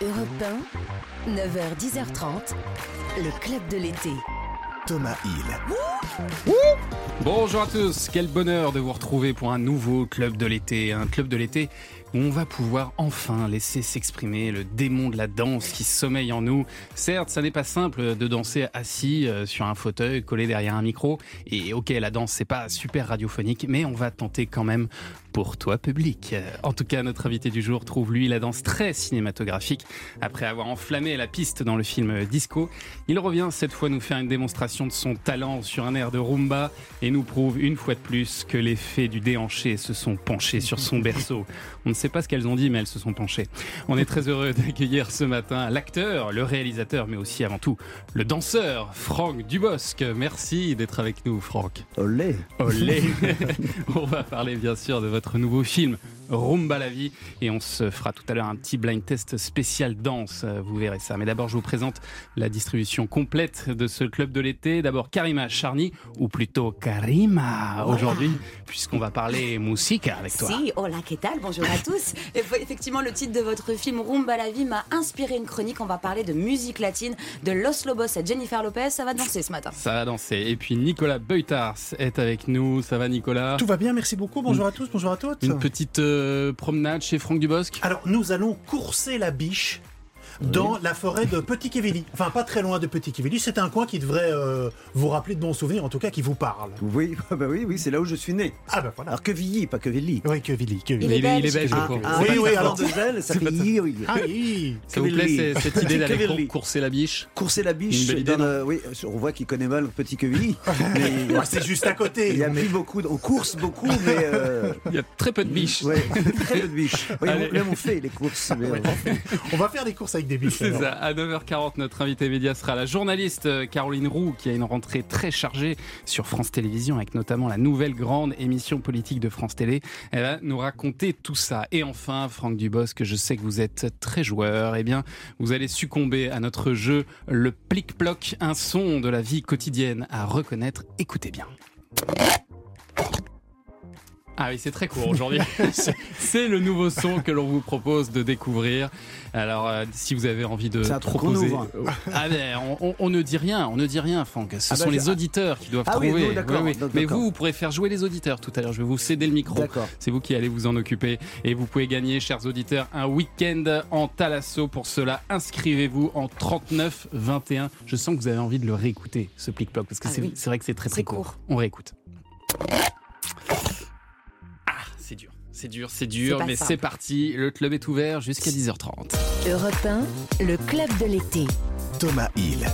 Europe 1, 9h-10h30, le club de l'été. Thomas Hill. Bonjour à tous, quel bonheur de vous retrouver pour un nouveau club de l'été, un club de l'été on va pouvoir enfin laisser s'exprimer le démon de la danse qui sommeille en nous. Certes, ça n'est pas simple de danser assis euh, sur un fauteuil collé derrière un micro et OK, la danse c'est pas super radiophonique, mais on va tenter quand même pour toi public. En tout cas, notre invité du jour trouve lui la danse très cinématographique. Après avoir enflammé la piste dans le film Disco, il revient cette fois nous faire une démonstration de son talent sur un air de rumba et nous prouve une fois de plus que les fées du déhanché se sont penchées sur son berceau. Sait pas ce qu'elles ont dit, mais elles se sont penchées. On est très heureux d'accueillir ce matin l'acteur, le réalisateur, mais aussi avant tout le danseur, Franck Dubosc. Merci d'être avec nous, Franck. Olé Olé On va parler bien sûr de votre nouveau film Rumba la vie et on se fera tout à l'heure un petit blind test spécial danse, vous verrez ça. Mais d'abord je vous présente la distribution complète de ce club de l'été. D'abord Karima Charny ou plutôt Karima aujourd'hui puisqu'on va parler musique avec toi. Si, hola, ¿qué tal? Bonjour à tous. Effectivement, le titre de votre film Rumba la vie m'a inspiré une chronique. On va parler de musique latine, de Los Lobos à Jennifer Lopez. Ça va danser ce matin. Ça va danser. Et puis Nicolas Beutars est avec nous. Ça va Nicolas? Tout va bien, merci beaucoup. Bonjour à tous, bonjour à toutes. Une petite euh, promenade chez Franck Dubosc? Alors, nous allons courser la biche dans la forêt de Petit Quevilly. Enfin, pas très loin de Petit Quevilly. C'est un coin qui devrait euh, vous rappeler de bons souvenirs, en tout cas qui vous parle. Oui, bah oui, oui, c'est là où je suis né. Ah ben voilà. Alors Quevilly, pas Quevilly. Oui, Quevilly, Il Quevilly. est il, est, il est belge. belge, je Ah, crois. ah, Oui, oui, alors- de zèle, ça fait yi, oui. Ah oui Ça vous plaît cette idée d'aller courser la biche Courser la biche, Une belle idée, oui, on voit qu'il connaît mal Petit Quevilly. mais Ouais, C'est juste à côté. il y a plus beaucoup, on course beaucoup, mais euh, Il y a très peu de biches. ouais, très peu de biches. Oui, on, même on fait les courses. mais, On va faire des courses des. C'est ça. À 9h40, notre invité média sera la journaliste euh, Caroline Roux, qui a une rentrée très chargée sur France Télévisions, avec notamment la nouvelle grande émission politique de France Télé. Elle va nous raconter tout ça. Et enfin, Franck Dubosc, je sais que vous êtes très joueur. Eh bien, vous allez succomber à notre jeu, le plic-ploc, un son de la vie quotidienne à reconnaître. Écoutez bien. Ah oui, c'est très court aujourd'hui. c'est le nouveau son que l'on vous propose de découvrir. Alors, euh, si vous avez envie de C'est un truc qu'on proposer, ouvre. ah ben, on, on- on ne dit rien, on ne dit rien, Franck. Ce Ah sont bah, les je- auditeurs qui doivent Ah oui, trouver. non, Oui, oui. donc, Mais vous, vous pourrez faire jouer les auditeurs tout à l'heure. Je vais vous céder le micro. D'accord. C'est vous qui allez vous en occuper. Et vous pouvez gagner, chers auditeurs, un week-end en Thalasso. Pour cela, inscrivez-vous en 39 21. Je sens que vous avez envie de le réécouter, ce plic-ploc, parce que Ah c'est vrai que c'est très très court. On réécoute. C'est dur. C'est dur, mais c'est parti. Le club est ouvert jusqu'à 10h30. Europe 1, le club de l'été. Thomas Hill.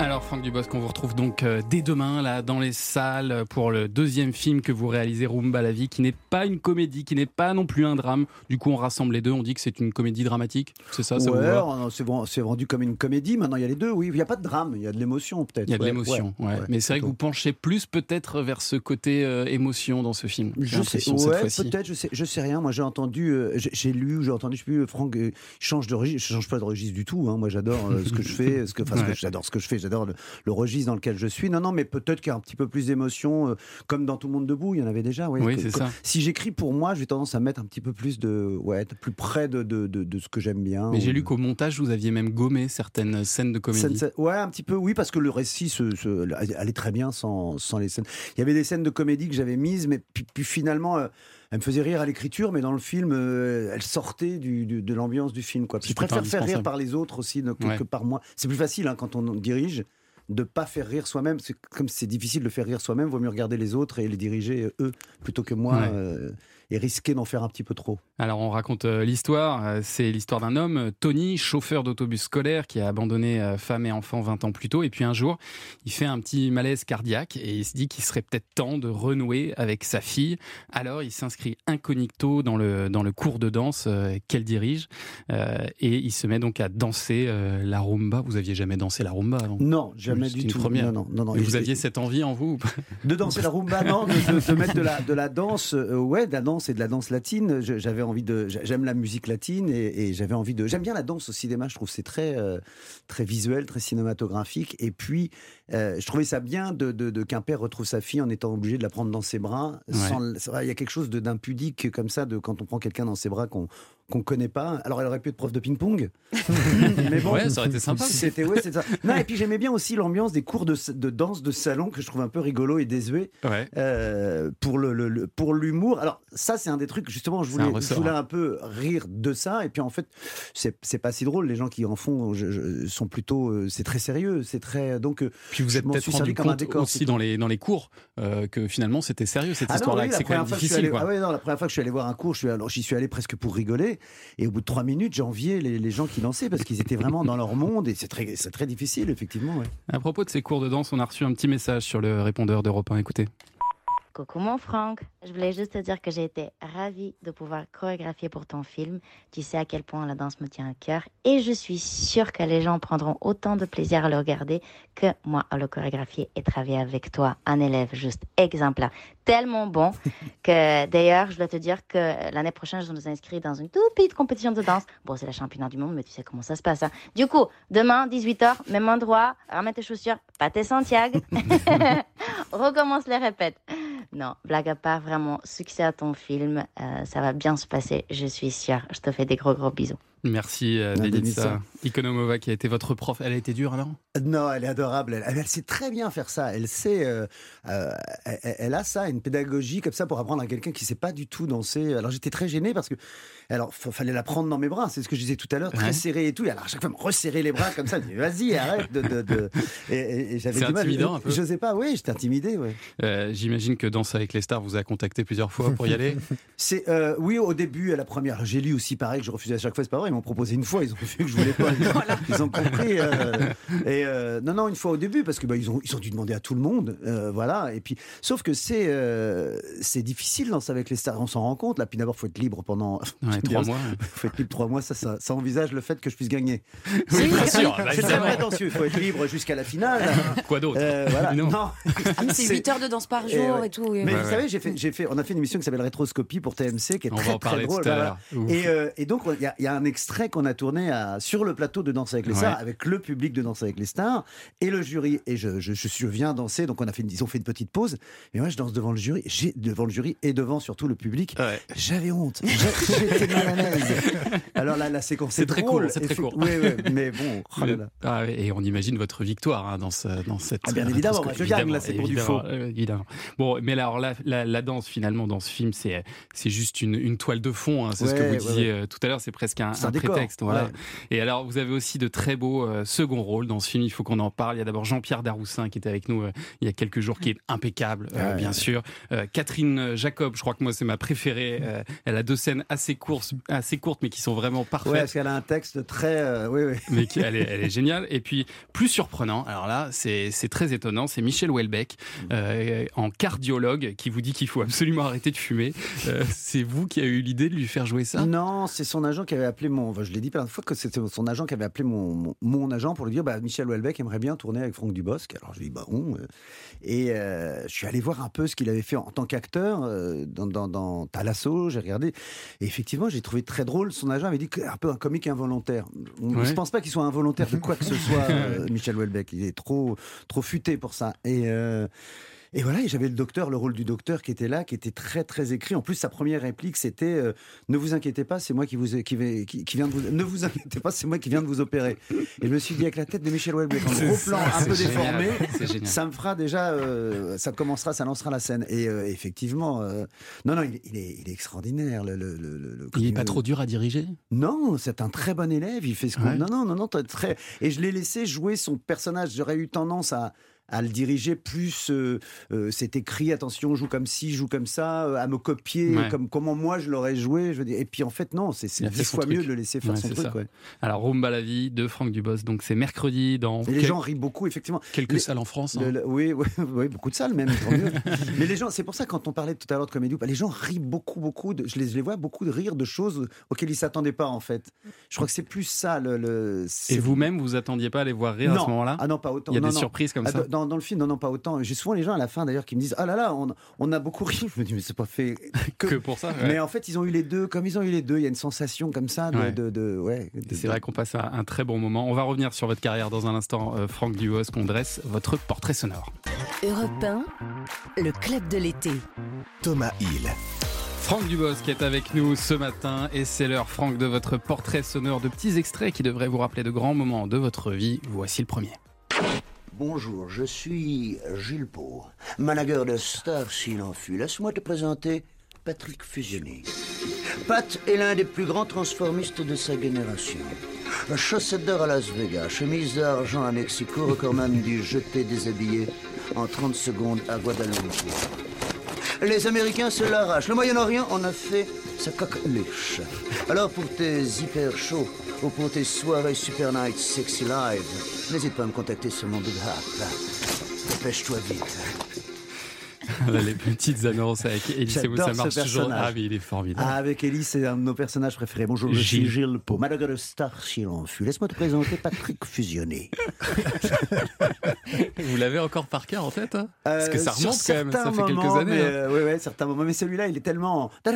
Alors Franck Dubosc, on vous retrouve donc euh, dès demain là dans les salles pour le deuxième film que vous réalisez, Rumba la vie, qui n'est pas une comédie, qui n'est pas non plus un drame. Du coup, on rassemble les deux. On dit que c'est une comédie dramatique. C'est ça, ça ouais, c'est vend- c'est vendu comme une comédie. Maintenant, il y a les deux. Oui, il n'y a pas de drame, il y a de l'émotion peut-être. Il y a de Ouais, l'émotion, ouais, mais c'est vrai que vous penchez plus peut-être vers ce côté euh, émotion dans ce film. Je sais, peut-être, je sais, je sais rien. Moi, j'ai entendu, euh, j'ai lu, j'ai entendu, je sais plus, Franck euh, change de registre. Je change pas de registre du tout. Hein. Moi, j'adore euh, ce que je fais, ce que, enfin, j'adore ce que je fais, j'adore le, le registre dans lequel je suis. Non, non, mais peut-être qu'il y a un petit peu plus d'émotion, euh, comme dans Tout le monde debout. Il y en avait déjà. Oui, Oui, Que- ça. Si j'écris pour moi, j'ai tendance à mettre un petit peu plus de, ouais, être plus près de, de, de, de ce que j'aime bien. Mais j'ai lu qu'au montage, vous aviez même gommé certaines scènes de comédie. Scène- ouais, un petit peu, oui, parce que le récit se, se- allait très bien sans, sans les scènes. Il y avait des scènes de comédie que j'avais mises, mais puis, puis finalement, euh, elles me faisaient rire à l'écriture, mais dans le film, euh, elles sortaient du, du- de l'ambiance du film. Quoi. Puis je préfère faire rire par les autres aussi que, Ouais. que par moi. C'est plus facile hein, quand on dirige de pas faire rire soi-même. Comme c'est difficile de faire rire soi-même, vaut mieux regarder les autres et les diriger eux plutôt que moi. Ouais. euh, et risquer d'en faire un petit peu trop. Alors on raconte euh, l'histoire, Euh, c'est l'histoire d'un homme, euh, Tony, chauffeur d'autobus scolaire qui a abandonné femme et enfant 20 ans plus tôt et puis un jour, il fait un petit malaise cardiaque et il se dit qu'il serait peut-être temps de renouer avec sa fille. Alors il s'inscrit incognito dans le dans le cours de danse qu'elle dirige et il se met donc à danser la rumba. Vous aviez jamais dansé la rumba avant? Non, jamais du une tout. première. Non, non, non, vous aviez cette envie en vous De danser la rumba, non, de, de- de mettre de la, de la danse, euh, ouais, de la danse et de la danse latine. J'avais envie de, j'a- j'aime la musique latine et, j'avais envie de, j'aime bien la danse au cinéma. Je trouve c'est très, euh, très visuel, très cinématographique. Et puis, euh, je trouvais ça bien de, de, de qu'un père retrouve sa fille en étant obligé de la prendre dans ses bras. sans il y a quelque chose d'impudique comme ça, de quand on prend quelqu'un dans ses bras qu'on qu'on connaît pas. Alors, elle aurait pu être prof de ping-pong. mais bon, Ouais, ça aurait été sympa. C'était ouais, c'est ça. Non, et puis j'aimais bien aussi l'ambiance des cours de, de danse de salon que je trouve un peu rigolo et désuet Ouais. euh, pour le, le- le- pour l'humour. Alors ça, c'est un des trucs justement. Je C'est un voulais, je voulais hein. un peu rire de ça. Et puis en fait, c'est c'est pas si drôle. Les gens qui en font je- je- sont plutôt. euh, c'est très sérieux. C'est très donc. euh, Puis vous je êtes peut-être suis rendu servi comme un compte décor, aussi dans les, dans les cours euh, que finalement c'était sérieux cette Ah histoire-là, oui, c'est quand même difficile. allé- quoi. ah non, la première fois que je suis allé voir un cours, je suis alors j'y suis allé presque pour rigoler. Et au bout de trois minutes, j'enviais les, les gens qui dansaient parce qu'ils étaient vraiment dans leur monde. Et c'est très, c'est très difficile, effectivement. ouais. À propos de ces cours de danse, on a reçu un petit message sur le répondeur d'Europe 1. Écoutez. Coucou mon Franck, je voulais juste te dire que j'ai été ravie de pouvoir chorégraphier pour ton film. Tu sais à quel point la danse me tient à cœur et je suis sûre que les gens prendront autant de plaisir à le regarder que moi à le chorégraphier et travailler avec toi, un élève juste exemplaire, tellement bon que d'ailleurs je dois te dire que l'année prochaine je nous inscris dans une toute petite compétition de danse. Bon c'est la championnat du monde mais tu sais comment ça se passe. hein. Du coup, demain 18h, même endroit, ramène tes chaussures, pas tes Santiago, recommence les répètes. Non, blague à part, vraiment, succès à ton film. Euh, ça va bien se passer, je suis sûre. Je te fais des gros gros bisous. Merci euh, Ah, Denitsa Denitsa. Ikonomova qui a été votre prof. Elle a été dure alors Non, elle est adorable. Elle, elle sait très bien faire ça. Elle sait, euh, euh, elle, elle a ça, une pédagogie comme ça pour apprendre à quelqu'un qui sait pas du tout danser. Alors j'étais très gêné parce que, alors fa- fallait la prendre dans mes bras. C'est ce que je disais tout à l'heure, très Ouais. serré et tout. Et alors à chaque fois, me resserrer les bras comme ça. Vas-y, arrête de. de, de- Et, et- et j'avais C'est du mal. intimidant un peu. Je sais pas. Oui, j'étais intimidé. Ouais. Euh, J'imagine que Danse avec les stars vous a contacté plusieurs fois pour y aller. C'est euh, oui au début à la première. J'ai lu aussi pareil que je refusais à chaque fois. C'est pas vrai. Ils m'ont proposé une fois. Ils ont vu que je voulais pas. Ils ont compris. euh, et euh, non non une fois au début parce que bah, ils ont ils ont dû demander à tout le monde. euh, voilà. Et puis sauf que c'est euh, c'est difficile dans ça avec les stars. On s'en rend compte. Là puis d'abord faut être libre pendant. Ouais, trois mois. faut être libre trois mois. Ça, ça ça envisage le fait que je puisse gagner. Oui, bien sûr, bah, C'est très prétentieux. Il faut être libre jusqu'à la finale. Quoi d'autre Euh, voilà. Non. Non. Ah, c'est 8 heures de danse par Et jour ouais. et tout. Mais Ouais, vous ouais. savez, j'ai fait, j'ai fait, on a fait une émission qui s'appelle Rétroscopie pour TMC, qui est On très, va en très parler drôle. tout à voilà. Et, euh, et donc, il y, y a un extrait qu'on a tourné à, sur le plateau de Danse avec les stars, Ouais. avec le public de Danse avec les stars et le jury. Et je, je, je, suis- je viens danser, donc on a fait une, ils ont fait une petite pause. Et moi, je danse devant le jury, j'ai, devant le jury et devant surtout le public. Ouais. J'avais honte. J'étais mal à l'aise. Alors là, la séquence, C'est très drôle. court, c'est très court. Oui, oui, mais bon. oh là là. Ah et on imagine votre victoire hein, dans, ce, dans cette. Ah, bien évidemment, moi, je gagne, là, c'est pour du évidemment, faux. euh, évidemment. Bon, mais alors la, la, la danse finalement dans ce film, c'est c'est juste une, une toile de fond. hein, c'est ce que vous disiez euh, tout à l'heure. C'est presque un, un un décor, prétexte. Voilà. ouais. Et alors vous avez aussi de très beaux euh, seconds rôles dans ce film. Il faut qu'on en parle. Il y a d'abord Jean-Pierre Daroussin qui était avec nous euh, il y a quelques jours, qui est impeccable, euh, Ouais. bien sûr. Euh, Catherine Jacob, je crois que moi c'est ma préférée. Elle a deux scènes assez courtes, assez courtes, mais qui sont vraiment parfaites. Ouais, parce qu'elle a un texte très. oui, oui. mais qui, elle, est, elle est géniale. Et puis, plus surprenant, alors là, c'est très étonnant, c'est Michel Houellebecq, euh, en cardiologue, qui vous dit qu'il faut absolument arrêter de fumer. C'est vous qui avez eu l'idée de lui faire jouer ça? Non, c'est son agent qui avait appelé mon. Enfin, je l'ai dit plein de fois que c'était son agent qui avait appelé mon, mon, mon agent pour lui dire bah, Michel Houellebecq aimerait bien tourner avec Franck Dubosc. Alors je lui ai dit bah bon. euh. Et euh, je suis allé voir un peu ce qu'il avait fait en tant qu'acteur euh, dans, dans, dans Thalasso. J'ai regardé. Et effectivement, j'ai trouvé très drôle. Son agent avait dit un peu un comique involontaire. On- Ouais. Je pense pas qu'il soit involontaire de quoi que ce soit, euh, Michel Houellebecq. Il est trop, trop futé pour ça. Et. Et voilà, et j'avais le docteur, le rôle du docteur qui était là, qui était très très écrit. En plus, sa première réplique, c'était euh, Ne vous inquiétez pas, c'est moi qui vous qui, vais- qui, qui vient de vous. Ne vous inquiétez pas, c'est moi qui viens de vous opérer. Et je me suis dit avec la tête de Michel Houellebecq, en gros plan, un peu génial, déformé. Ça me fera déjà, euh, ça commencera, ça lancera la scène. Et euh, effectivement, euh, non, non, il, est- il est, il est extraordinaire. Le, le- le- le- le- Il est pas trop dur à diriger? Non, c'est un très bon élève. Il fait ce qu'on. Ouais. Non, non, non, non, très. Et je l'ai laissé jouer son personnage. J'aurais eu tendance à à le diriger plus. euh, euh, c'est écrit, attention, joue comme ci, joue comme ça, euh, à me copier, Ouais. comme comment moi je l'aurais joué. Je veux dire. Et puis en fait, non, c'est dix fois truc. mieux de le laisser faire Ouais, son truc. ouais. Alors, Rumba la vie de Franck Dubos, donc c'est mercredi dans les quel- gens rient beaucoup, effectivement. quelques les- salles en France. hein. Le- le- oui, oui, beaucoup de salles même. Mais les gens, c'est pour ça quand on parlait tout à l'heure de comédie, les gens rient beaucoup, beaucoup. De, je, les, je les vois beaucoup de rire de choses auxquelles ils s'attendaient pas en fait. Je crois que c'est plus ça le. le- Et vous-même, vous attendiez pas à les voir rire à ce moment-là Ah non, pas autant. Il y a Non, des non. surprises comme Ah, ça dans, dans le film, non, non, pas autant. J'ai souvent les gens à la fin d'ailleurs qui me disent Ah là là, on, on a beaucoup ri. Je me dis Mais c'est pas fait que. Que pour ça ouais. Mais en fait, ils ont eu les deux. Comme ils ont eu les deux, il y a une sensation comme ça de. Ouais. de, de- ouais, de- Et C'est vrai qu'on passe à un très bon moment. On va revenir sur votre carrière dans un instant, euh, Franck Dubos, qu'on dresse votre portrait sonore. Europe 1, le club de l'été. Thomas Hill. Franck Dubos qui est avec nous ce matin et c'est l'heure Franck de votre portrait sonore de petits extraits qui devraient vous rappeler de grands moments de votre vie. Voici le premier. Bonjour, je suis Gilles Pau, manager de Star s'il en fut. Laisse-moi te présenter Patrick Fusionné. Pat est l'un des plus grands transformistes de sa génération. Chaussette d'or à Las Vegas, chemise d'argent à Mexico, recordman du jeté déshabillé en 30 secondes à Guadeloupe. Les Américains se l'arrachent. Le Moyen-Orient en a fait sa coqueluche. Alors pour tes hyper chauds ou pour tes soirées super night sexy live, n'hésite pas à me contacter sur mon Big Hat. Dépêche-toi vite. Les petites annonces avec Semoun, ça marche toujours. Ah, mais il est formidable. Ah, avec Ellie, c'est un de nos personnages préférés. Bonjour, je Gilles. suis Gilles Pau. En fut. Laisse-moi te présenter Patrick Fusionné. Vous l'avez encore par cœur en tête hein? Parce que Euh, ça remonte quand même, ça fait quelques années. Mais, hein. euh, ouais, ouais, certains moments. Mais celui-là, il est tellement. Il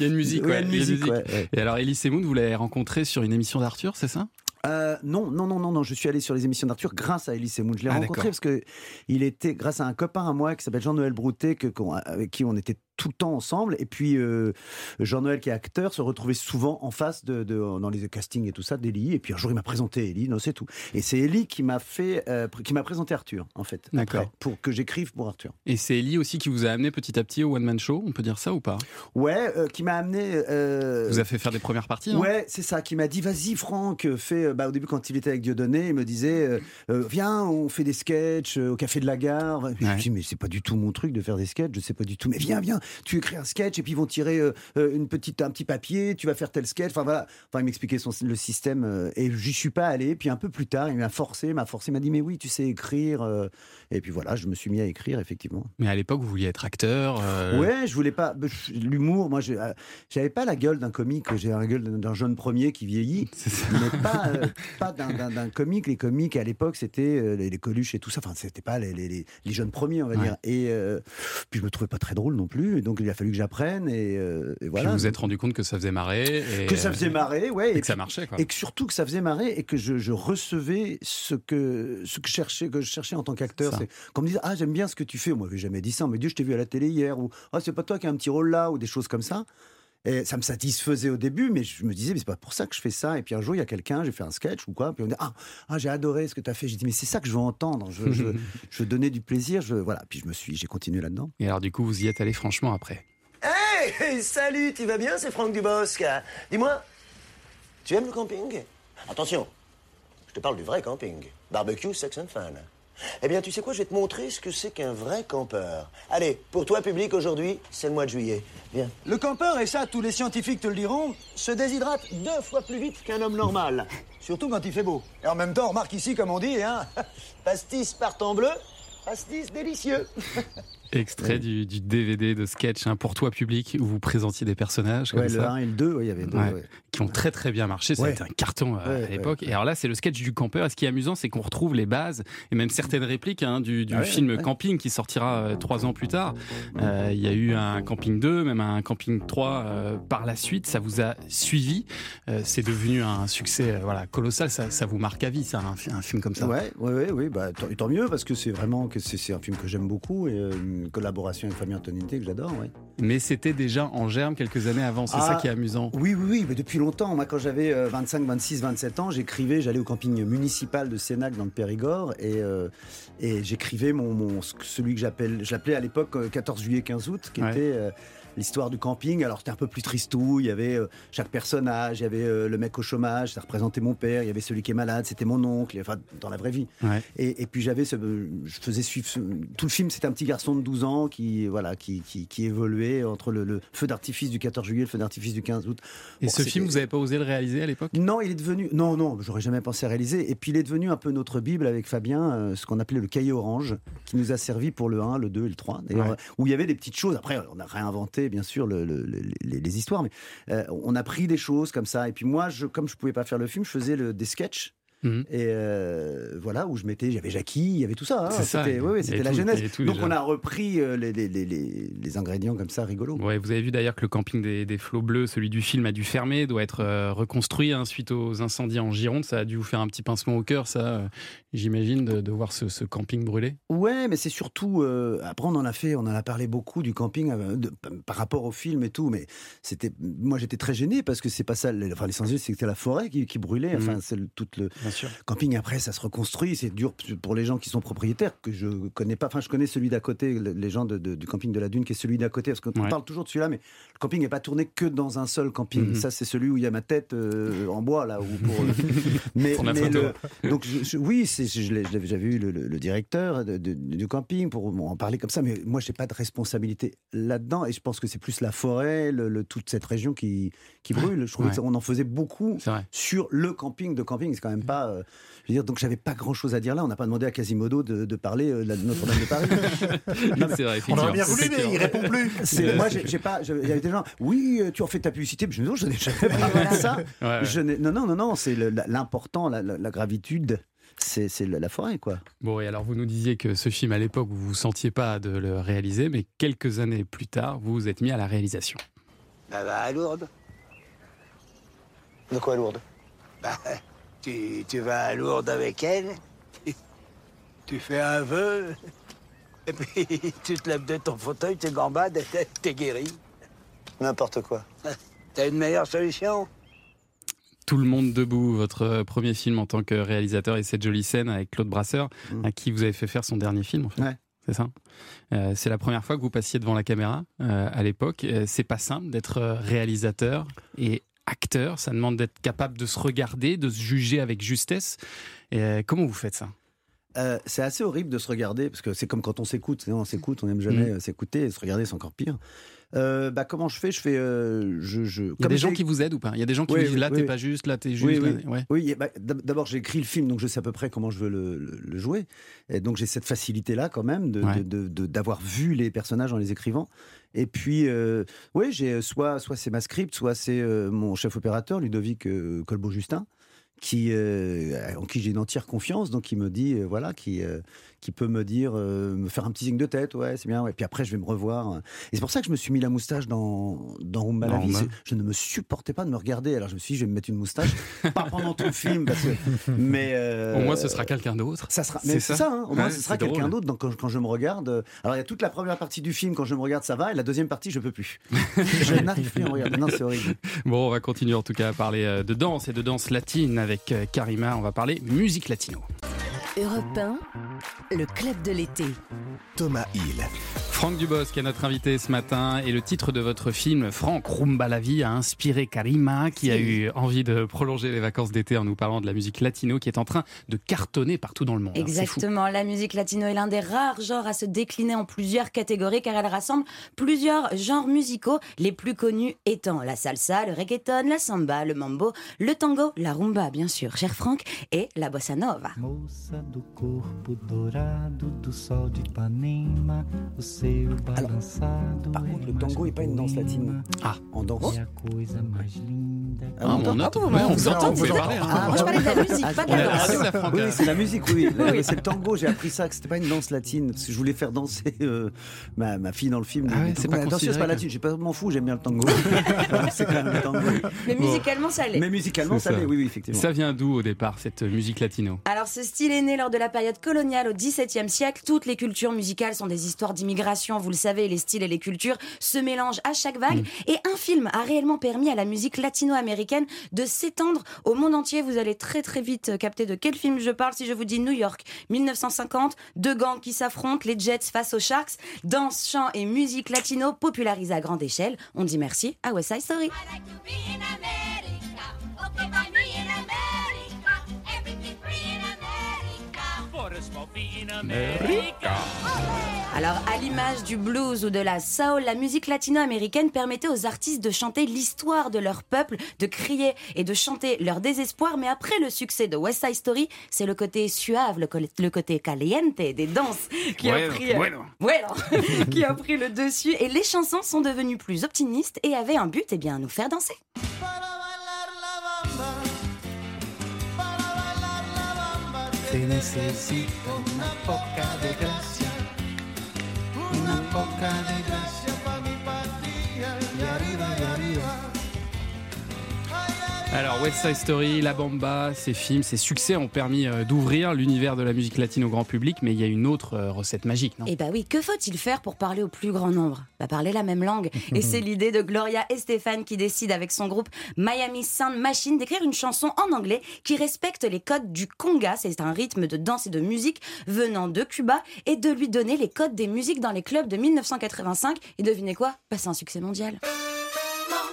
y a une musique, Ouais, il y a une musique, ouais. Et alors, Elie Semoun, vous l'avez rencontré sur une émission d'Arthur, c'est ça? Euh, non, non, non, non, non. Je suis allé sur les émissions d'Arthur grâce à Elie Semoun. Je l'ai Ah, rencontré parce que il était grâce à un copain à moi qui s'appelle Jean-Noël Broutet, que, avec qui on était tout le temps ensemble. Et puis euh, Jean-Noël, qui est acteur, se retrouvait souvent en face de, de- dans les castings et tout ça d'Elie. Et puis un jour, il m'a présenté Elie. Non, c'est tout. Et c'est Elie qui m'a fait, euh, qui m'a présenté Arthur, en fait. D'accord. après, Pour que j'écrive pour Arthur. Et c'est Elie aussi qui vous a amené petit à petit au One Man Show, on peut dire ça ou pas? Ouais, euh, qui m'a amené. Vous a fait faire des premières parties, Ouais, c'est ça, qui m'a dit vas-y Franck, fais. Bah, au début, quand il était avec Dieudonné, il me disait viens, on fait des sketchs au café de la gare. Je me Ouais. dis mais c'est pas du tout mon truc de faire des sketchs, je sais pas du tout. Mais viens, viens, tu écris un sketch et puis ils vont tirer euh, euh, une petite, un petit papier, tu vas faire tel sketch. Enfin voilà, enfin il m'expliquait son, le système euh, et j'y suis pas allé. Puis un peu plus tard, il m'a forcé, il m'a forcé, m'a dit mais oui, tu sais écrire. et puis voilà, je me suis mis à écrire effectivement. Mais à l'époque, vous vouliez être acteur. euh, Ouais, je voulais pas. bah, L'humour, moi, je- j'avais pas la gueule d'un comique. J'ai la gueule d'un- jeune premier qui vieillit, mais pas, euh, pas d'un- comique. Les comiques à l'époque, c'était les, les Coluches et tout ça. Enfin, c'était pas les, les- les- les jeunes premiers, on va Ouais. dire. Et euh, puis je me trouvais pas très drôle non plus. Et donc il a fallu que j'apprenne. Et, euh, et Puis voilà. vous vous êtes rendu compte que ça faisait marrer. Et, que ça faisait marrer, ouais. Et Et, que ça marchait, quoi. et que surtout que ça faisait marrer et que je, je recevais ce que ce que je cherchais que je cherchais en tant qu'acteur c'est qu'on me disait ah j'aime bien ce que tu fais moi j'avais jamais dit ça mais Dieu je t'ai vu à la télé hier ou ah c'est pas toi qui as un petit rôle là ou des choses comme ça et ça me satisfaisait au début mais je me disais mais c'est pas pour ça que je fais ça et puis un jour il y a quelqu'un j'ai fait un sketch ou quoi puis on me dit ah, ah, j'ai adoré ce que tu as fait j'ai dit mais c'est ça que je veux entendre je, je, je veux donner du plaisir je voilà puis je me suis j'ai continué là-dedans Et alors, du coup, vous y êtes allé franchement après? Hey, salut, tu vas bien? C'est Franck Dubosc. Dis-moi, tu aimes le camping? Attention, je te parle du vrai camping. Barbecue, sex and fun. Eh bien, tu sais quoi, je vais te montrer ce que c'est qu'un vrai campeur. Allez, pour toi, public, aujourd'hui, c'est le mois de juillet. Viens. Le campeur, et ça, tous les scientifiques te le diront, se déshydrate deux fois plus vite qu'un homme normal. Surtout quand il fait beau. Et en même temps, remarque ici, comme on dit, hein, pastis partent en bleu, pastis délicieux. Extrait du, du DVD de sketch hein, pour toi public où vous présentiez des personnages comme ouais, le ça 1 et le 2 ouais, il y avait deux Ouais. ouais. qui ont très très bien marché. Ouais. été un carton euh, Ouais, à l'époque. ouais, Et alors là, c'est le sketch du campeur. Et ce qui est amusant, c'est qu'on retrouve les bases et même certaines répliques hein, du, du ouais, film ouais. Camping qui sortira euh, trois ans plus tard. Euh, Il y a eu un Camping 2, même un Camping 3 euh, par la suite. Ça vous a suivi. Euh, c'est devenu un succès voilà colossal. Ça, ça vous marque à vie, ça, un, fi- un film comme ça. Ouais, ouais, ouais, ouais, bah, tant, mieux parce que c'est vraiment que c'est c'est un film que j'aime beaucoup et une collaboration avec Fabien Antoninté que j'adore. Mais c'était déjà en germe quelques années avant. C'est Ah. ça qui est amusant. Oui, oui, oui, mais depuis longtemps. Moi, quand j'avais euh, 25, 26, 27 ans, j'écrivais, j'allais au camping municipal de Sénac dans le Périgord et, euh, et j'écrivais mon, mon, celui que j'appelle, je l'appelais à l'époque euh, 14 juillet, 15 août, qui Ouais. était euh, l'histoire du camping. Alors c'était un peu plus tristou, il y avait euh, chaque personnage, il y avait euh, le mec au chômage, ça représentait mon père, il y avait celui qui est malade, c'était mon oncle, enfin dans la vraie vie. Ouais. Et, et puis j'avais ce, je faisais suivre ce- tout le film, c'était un petit garçon de 12 ans qui voilà qui, qui, qui évoluait entre le, le feu d'artifice du 14 juillet et le feu d'artifice du 15 août. Et ce film, vous n'avez pas osé le réaliser à l'époque? Non, il est devenu non non, j'aurais jamais pensé à réaliser. Et puis il est devenu un peu notre bible avec Fabien, euh, ce qu'on appelait le cahier orange, qui nous a servi pour le 1, le 2 et le 3. D'ailleurs, Ouais. où il y avait des petites choses. Après, on a réinventé bien sûr le- le- le- les, les histoires, mais euh, on a pris des choses comme ça. Et puis moi, je, comme je pouvais pas faire le film, je faisais le, des sketchs Mhm. Et euh, voilà, où je mettais, j'avais Jackie, il y avait tout ça. hein. C'était ouais, ouais, la genèse. Donc déjà. on a repris euh, les, les, les, les, ingrédients comme ça, rigolo. Ouais, vous avez vu d'ailleurs que le camping des, des flots bleus, celui du film, a dû fermer, doit être reconstruit hein, suite aux incendies en Gironde. Ça a dû vous faire un petit pincement au cœur, ça, j'imagine, de, de voir ce, ce camping brûler. Ouais, mais c'est surtout. euh, après, on en a fait, on en a parlé beaucoup du camping euh, de- par rapport au film et tout. Mais c'était, moi, j'étais très gêné parce que c'est pas ça. Enfin, l'essentiel, c'était la forêt qui, qui brûlait. Enfin, Mhm. c'est le, tout le camping. Après, ça se reconstruit. C'est dur pour les gens qui sont propriétaires que je connais pas. Enfin, je connais celui d'à côté, le- les gens de- du camping de la Dune, qui est celui d'à côté. Parce qu'on Ouais. parle toujours de celui-là, mais le camping n'est pas tourné que dans un seul camping. Mhm. Ça, c'est celui où il y a ma tête euh, en bois là. Pour, mais, le- donc je- je- oui, c'est, j'avais eu le, le- le directeur de- de- du camping pour en parler comme ça, mais moi j'ai pas de responsabilité là-dedans et je pense que c'est plus la forêt, le, le- toute cette région qui, qui brûle. Je trouvais Ouais. qu'on en faisait beaucoup sur le camping de camping. C'est quand même pas. euh, je veux dire, donc j'avais pas grand-chose à dire là. On n'a pas demandé à Quasimodo de, de parler euh, de Notre-Dame de Paris. Non, mais vrai, On aurait bien voulu, mais il répond plus. moi, j'ai pas. Il y avait des gens. Oui, euh, tu en fais ta publicité. Mais je me dis, non, je n'ai jamais ça. Ouais, ouais. Je n'ai- non, non, non, non. C'est l'important, la, la- la gravitude. C'est c'est la forêt, quoi. Bon, et alors vous nous disiez que ce film, à l'époque, vous vous sentiez pas de le réaliser, mais quelques années plus tard, vous vous êtes mis à la réalisation. Bah, va à Lourdes. De quoi lourde Bah, tu, tu vas à Lourdes avec elle, tu fais un vœu, et puis tu te lèves de ton fauteuil, tu gambades et t'es guéri. N'importe quoi. T'as une meilleure solution? Tout le monde debout, votre euh, premier film en tant que réalisateur et cette jolie scène avec Claude Brasseur, Mm. à qui vous avez fait faire son dernier film, en fait. Ouais. C'est ça. Euh, c'est la première fois que vous passiez devant la caméra euh, à l'époque. Euh, c'est pas simple d'être réalisateur et acteur. Ça demande d'être capable de se regarder, de se juger avec justesse. Et, comment vous faites ça? Euh, c'est assez horrible de se regarder parce que c'est comme quand on s'écoute. On s'écoute, on n'aime jamais Mm. euh, s'écouter. Et se regarder, c'est encore pire. Euh, bah, comment je fais? Je fais. euh, je, je, Il y a des gens qui vous aident ou pas? Il y a des gens qui Oui, vous disent là, oui, t'es oui. pas juste, là, t'es juste. Oui, là, oui. ouais. Oui, bah, d'ab- d'abord j'ai écrit le film, donc je sais à peu près comment je veux le, le- le jouer. Et donc j'ai cette facilité-là quand même de- Ouais. de- de- de- d'avoir vu les personnages en les écrivant. Et puis, euh, oui, j'ai soit, soit c'est ma script, soit c'est mon chef opérateur, Ludovic euh, Colbeau-Justin, qui, euh, en qui j'ai une entière confiance, donc qui me dit, euh, voilà, qui, euh, qui peut me dire, euh, me faire un petit signe de tête, ouais, c'est bien, ouais. Puis après, je vais me revoir. Et c'est pour ça que je me suis mis la moustache dans, dans Rumba la vie. Je ne me supportais pas de me regarder, alors je me suis dit, je vais me mettre une moustache, pas pendant tout le film, parce que, mais. euh, Au moins, ce sera quelqu'un d'autre. ça sera, C'est mais ça c'est ça, hein. au moins Ouais, ce sera quelqu'un d'autre donc, quand, quand je me regarde. Alors il y a toute la première partie du film, quand je me regarde, ça va, et la deuxième partie, je peux plus. je n'arrive plus à me regarder. Non, c'est horrible. Bon, on va continuer en tout cas à parler euh, de danse et de danse latine avec Karima. On va parler musique latino. Europe 1, le club de l'été. Thomas Hill. Franck Dubosc est notre invité ce matin et le titre de votre film, Franck Rumba la vie, a inspiré Karima qui a eu envie de prolonger les vacances d'été en nous parlant de la musique latino qui est en train de cartonner partout dans le monde. hein. Exactement, la musique latino est l'un des rares genres à se décliner en plusieurs catégories car elle rassemble plusieurs genres musicaux, les plus connus étant la salsa, le reggaeton, la samba, le mambo, le tango, la rumba bien sûr, cher Franck, et la bossa nova. Moça do corpo dourado do sol de Ipanema, o seu balançado par contre, le tango est pas une danse latine. Ah. En danse. É a coisa mais linda. Ah, on entend- on vous entend, vous parler. hein. Ah, moi je parlais de la musique, pas de la danse. radio. Oui, c'est la musique, oui. oui. C'est le tango, j'ai appris ça, que c'était pas une danse latine, parce que je voulais faire danser euh, ma, ma fille dans le film. Ah ouais, c'est pas la considéré c'est pas latine, j'ai pas m'en fous, j'aime bien le tango. c'est quand même le tango. Mais musicalement ça l'est. Mais musicalement, ça. l'est, oui, oui, effectivement. Ça vient d'où au départ cette musique latino? Alors ce style est né lors de la période coloniale au XVIIe siècle. Toutes les cultures musicales sont des histoires d'immigration, vous le savez, les styles et les cultures se mélangent à chaque vague. Et un film a réellement permis à la musique latino-américaine de s'étendre au monde entier. Vous allez très très vite capter de quel film je parle si je vous dis New York 1950, deux gangs qui s'affrontent, les Jets face aux Sharks, danse, chant et musique latino popularisée à grande échelle. On dit merci à West Side Story. Alors, à l'image du blues ou de la soul, la musique latino-américaine permettait aux artistes de chanter l'histoire de leur peuple, de crier et de chanter leur désespoir. Mais après le succès de West Side Story, c'est le côté suave, le, côté caliente des danses qui a Bueno, pris, euh, bueno. bueno, qui a pris le dessus. Et les chansons sont devenues plus optimistes et avaient un but, eh bien, nous faire danser. Necesito una poca de gracia. Una poca de Alors West Side Story, La Bamba, ces films, ces succès ont permis euh, d'ouvrir l'univers de la musique latine au grand public, mais il y a une autre euh, recette magique, non? Eh bah oui, que faut-il faire pour parler au plus grand nombre? Bah parler la même langue. Et c'est l'idée de Gloria Estefan qui décide avec son groupe Miami Sound Machine d'écrire une chanson en anglais qui respecte les codes du conga, c'est un rythme de danse et de musique venant de Cuba, et de lui donner les codes des musiques dans les clubs de 1985. Et devinez quoi? Bah c'est un succès mondial.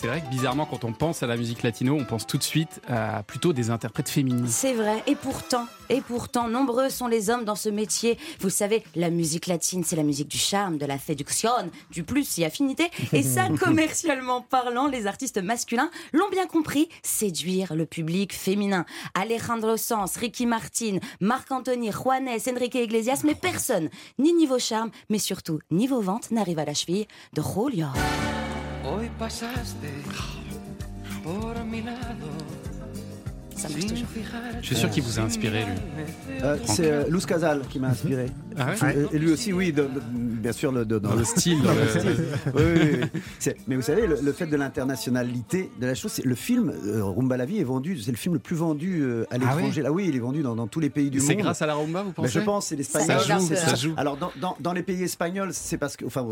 C'est vrai que bizarrement, quand on pense à la musique latino, on pense tout de suite à plutôt des interprètes féminines. C'est vrai, et pourtant, et pourtant, nombreux sont les hommes dans ce métier. Vous savez, la musique latine, c'est la musique du charme, de la séduction, du plus et affinité. Et ça, commercialement parlant, les artistes masculins l'ont bien compris, séduire le public féminin. Alejandro Sanz, Ricky Martin, Marc Anthony, Juanes, Enrique Iglesias, mais personne, ni niveau charme, mais surtout niveau vente, n'arrive à la cheville de Julio. Hoy pasaste por mi lado. Ça marche toujours. Je suis sûr qu'il vous a inspiré, lui. Euh, c'est euh, Luz Casal qui m'a inspiré. Ah ouais Et- Et lui aussi, oui, de- de- bien sûr, le- de- Dans le style, dans Dans le le- style. Oui, oui, oui. C'est- Mais vous savez, le, le fait de l'internationalité de la chose, c'est le film euh, Rumba la vie est vendu, c'est le film le plus vendu euh, à Ah l'étranger. Là, oui, il est vendu dans, dans tous les pays du monde. C'est grâce à la rumba, vous Ben, pensez je pense, c'est l'espagnol. Ça joue, c'est ça joue. Alors dans, dans- dans les pays espagnols, c'est parce que, enfin,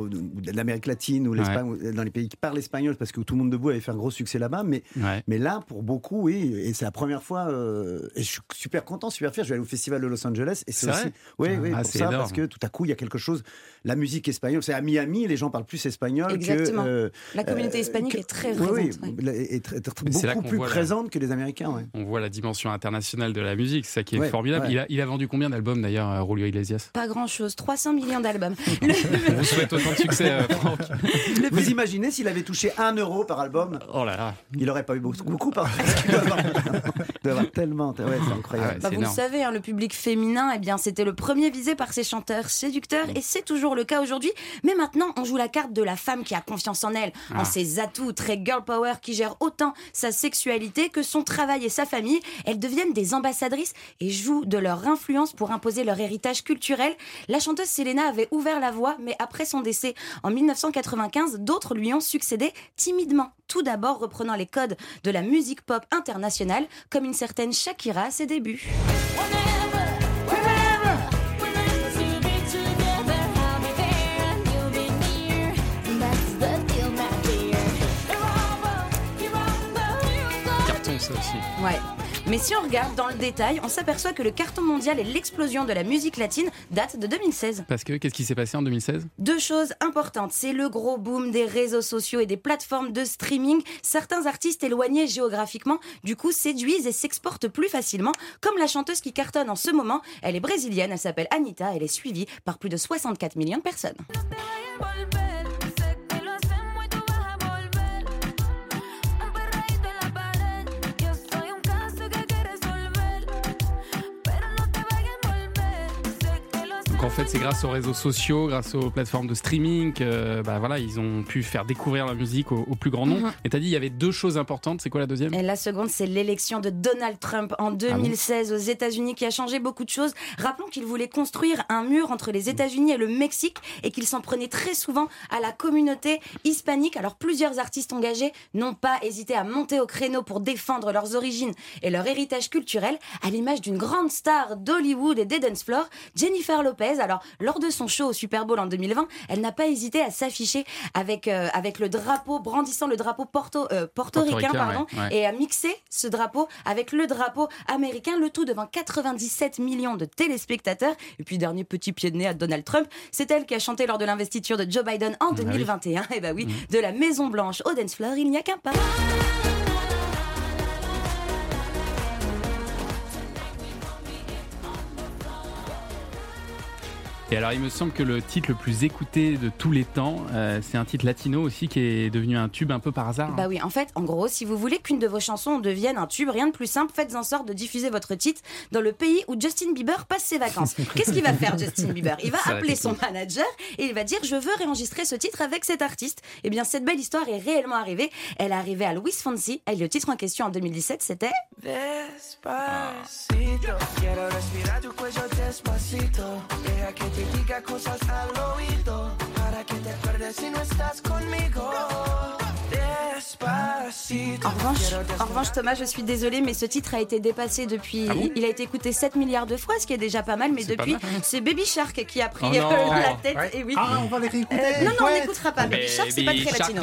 l'Amérique latine ou l'Espagne, dans les pays qui parlent espagnol, parce que tout le monde debout avait fait un gros succès là-bas. Mais, Ouais. mais là, pour beaucoup, oui, et c'est la première fois. euh, et je suis super content, super fier. Je vais aller au festival de Los Angeles et c'est aussi, vrai oui, oui, Ah, pour c'est ça, parce que tout à coup, il y a quelque chose. La musique espagnole, c'est à Miami, les gens parlent plus espagnol Exactement. que. euh, La communauté euh, hispanique que- est très oui, oui, présente, est là beaucoup plus voit la- présente que les Américains. ouais. On voit la dimension internationale de la musique, c'est ça qui est Ouais, formidable. ouais. Il, a, il a vendu combien d'albums d'ailleurs, euh, Julio Iglesias? Pas grand chose, 300 millions d'albums. On vous souhaite autant de succès, euh, Franck. Vous imaginez s'il avait touché 1 euro par album? Oh là là. Il n'aurait pas eu beaucoup, beaucoup par avoir- tellement. Ouais, c'est incroyable. Ah ouais, Bah, vous le savez, hein, le public féminin, eh bien, c'était le premier visé par ces chanteurs séducteurs, et c'est toujours le cas aujourd'hui. Mais maintenant, on joue la carte de la femme qui a confiance en elle, en Ah. ses atouts, très girl power, qui gère autant sa sexualité que son travail et sa famille. Elles deviennent des ambassadrices et jouent de leur influence pour imposer leur héritage culturel. La chanteuse Selena avait ouvert la voie, mais après son décès en 1995, d'autres lui ont succédé timidement. Tout d'abord reprenant les codes de la musique pop internationale, comme une certaine Shakira à ses débuts. Ça aussi. Ouais. Mais si on regarde dans le détail, on s'aperçoit que le carton mondial et l'explosion de la musique latine datent de 2016. Parce que qu'est-ce qui s'est passé en 2016 Deux choses importantes, c'est le gros boom des réseaux sociaux et des plateformes de streaming. Certains artistes éloignés géographiquement, du coup, séduisent et s'exportent plus facilement, comme la chanteuse qui cartonne en ce moment. Elle est brésilienne, elle s'appelle Anita, elle est suivie par plus de 64 millions de personnes. En fait, c'est grâce aux réseaux sociaux, grâce aux plateformes de streaming, que, bah voilà, ils ont pu faire découvrir la musique au, au plus grand nombre. Mhm. Et t'as dit il y avait deux choses importantes. C'est quoi la deuxième? Et la seconde, c'est l'élection de Donald Trump en 2016 aux États-Unis qui a changé beaucoup de choses. Rappelons qu'il voulait construire un mur entre les États-Unis et le Mexique et qu'il s'en prenait très souvent à la communauté hispanique. Alors plusieurs artistes engagés n'ont pas hésité à monter au créneau pour défendre leurs origines et leur héritage culturel, à l'image d'une grande star d'Hollywood et des dance floor, Jennifer Lopez. Alors lors de son show au Super Bowl en 2020, elle n'a pas hésité à s'afficher avec euh, avec le drapeau brandissant le drapeau porto, euh, portoricain, pardon, ouais, ouais. et a mixé ce drapeau avec le drapeau américain, le tout devant 97 millions de téléspectateurs. Et puis, dernier petit pied de nez à Donald Trump, c'est elle qui a chanté lors de l'investiture de Joe Biden en Ah oui. 2021. Et bah oui, Mm. de la Maison Blanche au dance floor, il n'y a qu'un pas. Et alors, il me semble que le titre le plus écouté de tous les temps, euh, c'est un titre latino aussi qui est devenu un tube un peu par hasard. Bah oui, en fait, en gros, si vous voulez qu'une de vos chansons devienne un tube, rien de plus simple, faites en sorte de diffuser votre titre dans le pays où Justin Bieber passe ses vacances. Qu'est-ce qu'il va faire, Justin Bieber? Il va Ça appeler son cool. manager et il va dire Je veux réenregistrer ce titre avec cet artiste. Eh bien, cette belle histoire est réellement arrivée. Elle est arrivée à Luis Fonsi et le titre en question en 2017, c'était. Despacito, quiero respirar tu cuello despacito. Deja que te diga cosas al oído. Para que te acuerdes si no estás conmigo. Despacito. En revanche, en revanche, Thomas, je suis désolée, mais ce titre a été dépassé depuis. Ah bon il a été écouté 7 milliards de fois, ce qui est déjà pas mal, mais depuis, c'est Baby Shark qui a pris Oh euh, la tête. Ouais. Et oui. Ah, on va les réécouter. Euh, non, non, on n'écoutera pas. Baby Shark, c'est pas très latino.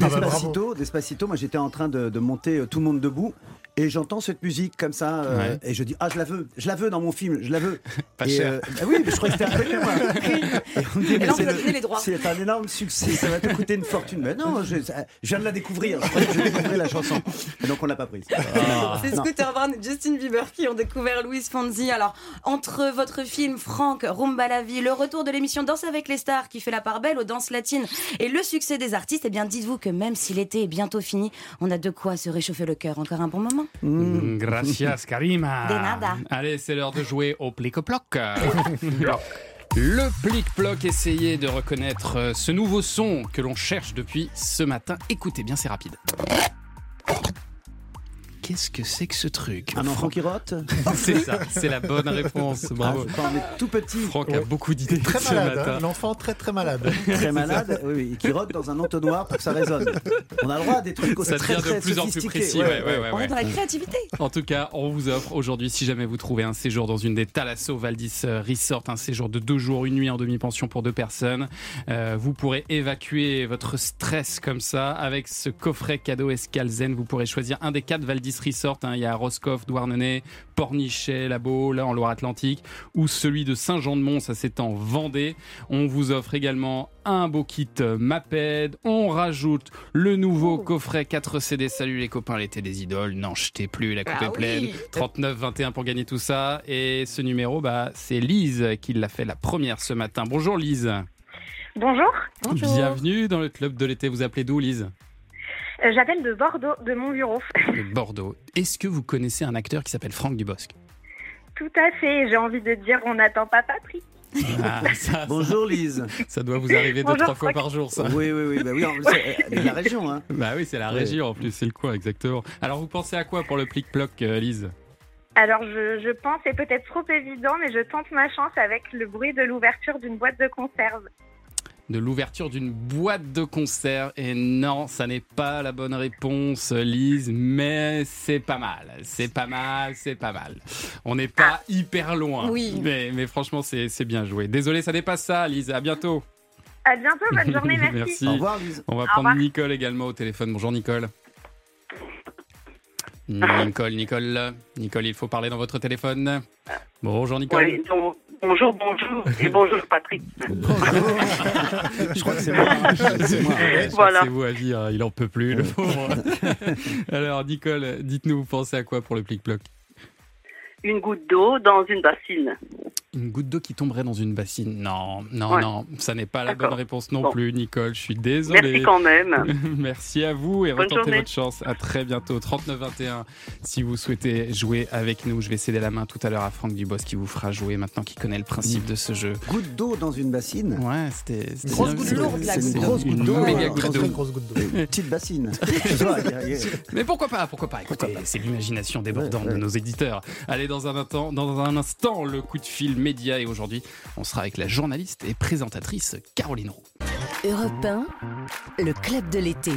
Ah bah. Despacito, Despacito, moi j'étais en train de, de monter euh, tout le monde debout et j'entends cette musique comme ça euh, Ouais. et je dis ah je la veux, je la veux dans mon film, je la veux. Pas et, cher. euh, ah oui, mais je crois que c'était inconnu moi. Et on me dit, Et mais c'est. C'est un énorme succès, ça va te coûter une fortune. Mais non, je, ça- je viens de la découvrir. Je, croyais que je découvrais la chanson. Et donc on l'a pas prise. C'est Non. Scooter Braun et Justin Bieber qui ont découvert Louis Fonzi. Alors, entre votre film Franck, Rumba la vie, le retour de l'émission Danse avec les stars qui fait la part belle aux danses latines et le succès des artistes, eh bien, dites-vous que même si l'été est bientôt fini, on a de quoi se réchauffer le cœur encore un bon moment. Mm, Gracias, Karima. De nada. Allez, c'est l'heure de jouer au plic-ploc. Le plic-ploc, essayez de reconnaître euh, ce nouveau son que l'on cherche depuis ce matin. Écoutez bien, c'est rapide. Qu'est-ce que c'est que ce truc Un enfant qui rote C'est ça, c'est la bonne réponse. Bravo. Ah, on est tout petit, Franck a beaucoup d'idées Très ce malade, matin. hein. l'enfant très très malade. très malade, oui, oui, et qui rote dans un entonnoir pour que ça résonne. On a le droit à des trucs aussi Ça très, devient de très plus en plus précis. ouais, ouais, ouais, On ouais. est dans la créativité. En tout cas, on vous offre aujourd'hui, si jamais vous trouvez un séjour dans une des Thalasso Valdis euh, Resort, un séjour de deux jours, une nuit en demi-pension pour deux personnes, euh, vous pourrez évacuer votre stress comme ça avec ce coffret cadeau Escalzen. Vous pourrez choisir un des quatre Valdis Resort. hein. Il y a Roscoff, Douarnenez, Pornichet, Labo, là en Loire-Atlantique, ou celui de Saint-Jean-de-Mont, ça c'est en Vendée. On vous offre également un beau kit euh, Maped. On rajoute le nouveau coffret 4 CD. Salut les copains, l'été des idoles. N'en jetez plus, la coupe Ah est pleine. oui. 39 21 pour gagner tout ça. Et ce numéro, bah, c'est Lise qui l'a fait la première ce matin. Bonjour Lise. Bonjour, Bienvenue dans le club de l'été. Vous appelez d'où Lise? Euh, j'appelle de Bordeaux, de mon bureau. De Bordeaux. Est-ce que vous connaissez un acteur qui s'appelle Franck Dubosc? Tout à fait, j'ai envie de dire on n'attend pas Patrick. Ah, ça, Bonjour Lise. ça doit vous arriver deux, Bonjour, trois fois par jour, ça. Oui, oui, oui, bah oui, c'est de la région. Hein. Bah oui, c'est la région en plus, c'est le coin, exactement. Alors, vous pensez à quoi pour le plic-ploc, euh, Lise? Alors je, je pense, c'est peut-être trop évident, mais je tente ma chance avec le bruit de l'ouverture d'une boîte de conserve. De l'ouverture d'une boîte de concert. Et non, ça n'est pas la bonne réponse, Lise, mais c'est pas mal. C'est pas mal, c'est pas mal. On n'est pas hyper loin. Oui. Mais, mais franchement, c'est c'est bien joué. Désolé, ça n'est pas ça, Lise. À bientôt. À bientôt, bonne journée, merci. Merci. Au revoir, Lise. On va Au prendre revoir. Nicole également au téléphone. Bonjour, Nicole. Nicole, Nicole, Nicole, il faut parler dans votre téléphone. Bonjour, Nicole. Oui, donc, bonjour, bonjour, et bonjour Patrick. Je crois que c'est moi. C'est moi. Voilà. C'est vous à dire, il en peut plus, le pauvre. Alors, Nicole, dites-nous, vous pensez à quoi pour le plic-ploc Une goutte d'eau dans une bassine. Une goutte d'eau qui tomberait dans une bassine Non, non, Ouais. non, ça n'est pas la bonne réponse non Bon. plus, Nicole. Je suis désolé. Merci quand même. Merci à vous et Bonne retentez journée. votre chance. À très bientôt. 39-21. Si vous souhaitez jouer avec nous, je vais céder la main tout à l'heure à Franck Dubos qui vous fera jouer maintenant qu'il connaît le principe de ce jeu. Goutte d'eau dans une bassine. Ouais, c'était. Grosse goutte une grosse d'eau. euh, une grosse goutte d'eau. Une petite bassine. Mais pourquoi pas, pourquoi pas? Écoutez, c'est l'imagination débordante Ouais, ouais. de nos éditeurs. Allez, dans un, instant, dans un instant, le coup de fil média. Et aujourd'hui, on sera avec la journaliste et présentatrice Caroline Roux. Europe 1, le club de l'été.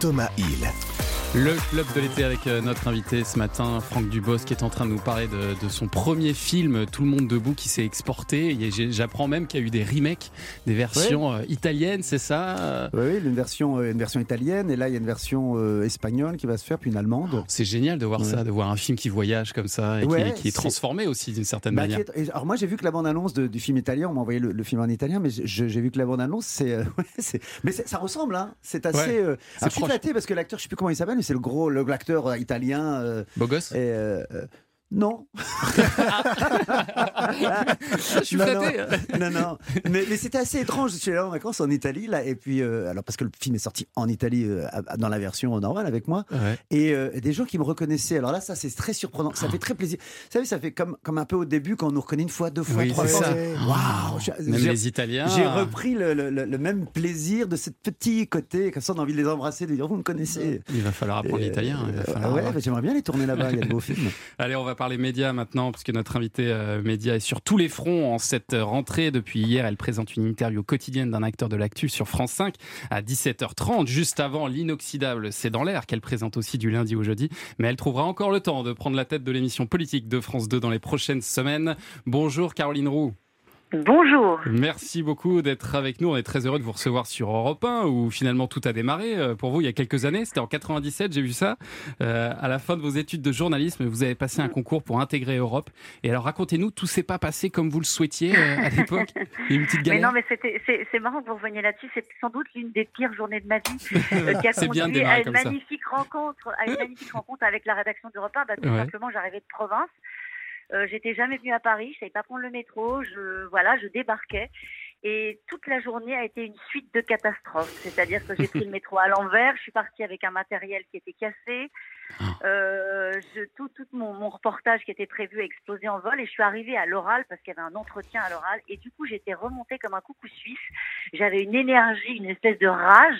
Thomas Hill. Le club de l'été avec euh, notre invité ce matin, Franck Dubos, qui est en train de nous parler de, de son premier film, Tout le monde debout, qui s'est exporté. J'apprends même qu'il y a eu des remakes, des versions euh, italiennes, c'est ça euh Oui, oui, une version, une version italienne, et là il y a une version euh, espagnole qui va se faire, puis une allemande. C'est génial de voir Ouais. ça, de voir un film qui voyage comme ça et qui- Ouais, qui, est transformé aussi d'une certaine Bah, manière. est- alors moi j'ai vu que la bande-annonce de- du film italien, on m'a envoyé le, le film en italien, mais j'ai vu que la bande-annonce, c'est, mais ça ressemble, hein. c'est assez. Ouais, euh, proche. flatté parce que l'acteur, je sais plus comment il s'appelle, mais c'est le gros, l'acteur euh, italien. euh, Beau gosse et, euh, non. Je suis non, flatté. Non, non, non. Mais, mais c'était assez étrange. Je suis allé en vacances en Italie, là, et puis, euh, alors parce que le film est sorti en Italie euh, dans la version normale avec moi, Ouais. et euh, des gens qui me reconnaissaient. Alors là, ça, c'est très surprenant. Ça fait très plaisir. Vous savez, ça fait comme, comme un peu au début quand on nous reconnaît une fois, deux fois, Oui, trois fois. Waouh Même les Italiens. J'ai repris le, le- le- le même plaisir de ce petit côté, comme ça, on a envie de les embrasser, de dire, vous me connaissez. Il va falloir apprendre l'italien. falloir- ouais, bah, j'aimerais bien les tourner là-bas. Il y a de beaux films. Allez, on va parler médias maintenant, puisque notre invitée euh, média est sur tous les fronts en cette rentrée. Depuis hier, elle présente une interview quotidienne d'un acteur de l'actu sur France 5 à 17h30, juste avant l'inoxydable C'est dans l'air, qu'elle présente aussi du lundi au jeudi. Mais elle trouvera encore le temps de prendre la tête de l'émission politique de France 2 dans les prochaines semaines. Bonjour Caroline Roux. Bonjour. Merci beaucoup d'être avec nous. On est très heureux de vous recevoir sur Europe 1, où finalement tout a démarré euh, pour vous il y a quelques années. C'était en 97, j'ai vu ça. Euh, à la fin de vos études de journalisme, vous avez passé un concours pour intégrer Europe. Et alors racontez-nous, tout s'est pas passé comme vous le souhaitiez euh, à l'époque une petite Mais galère non, mais c'est marrant que vous reveniez là-dessus. C'est sans doute l'une des pires journées de ma vie euh, qui a C'est bien de conduit à une comme ça. magnifique rencontre, à une magnifique rencontre avec la rédaction d'Europe 1. Bah, tout Ouais. simplement, j'arrivais de province. Euh, J'étais jamais venue à Paris. Je savais pas prendre le métro. Je voilà, je débarquais. Et toute la journée a été une suite de catastrophes. C'est-à-dire que j'ai pris le métro à l'envers. Je suis partie avec un matériel qui était cassé. Euh, je, tout tout mon, mon reportage qui était prévu a explosé en vol et je suis arrivée à l'oral parce qu'il y avait un entretien à l'oral et du coup j'étais remontée comme un coucou suisse. J'avais une énergie, une espèce de rage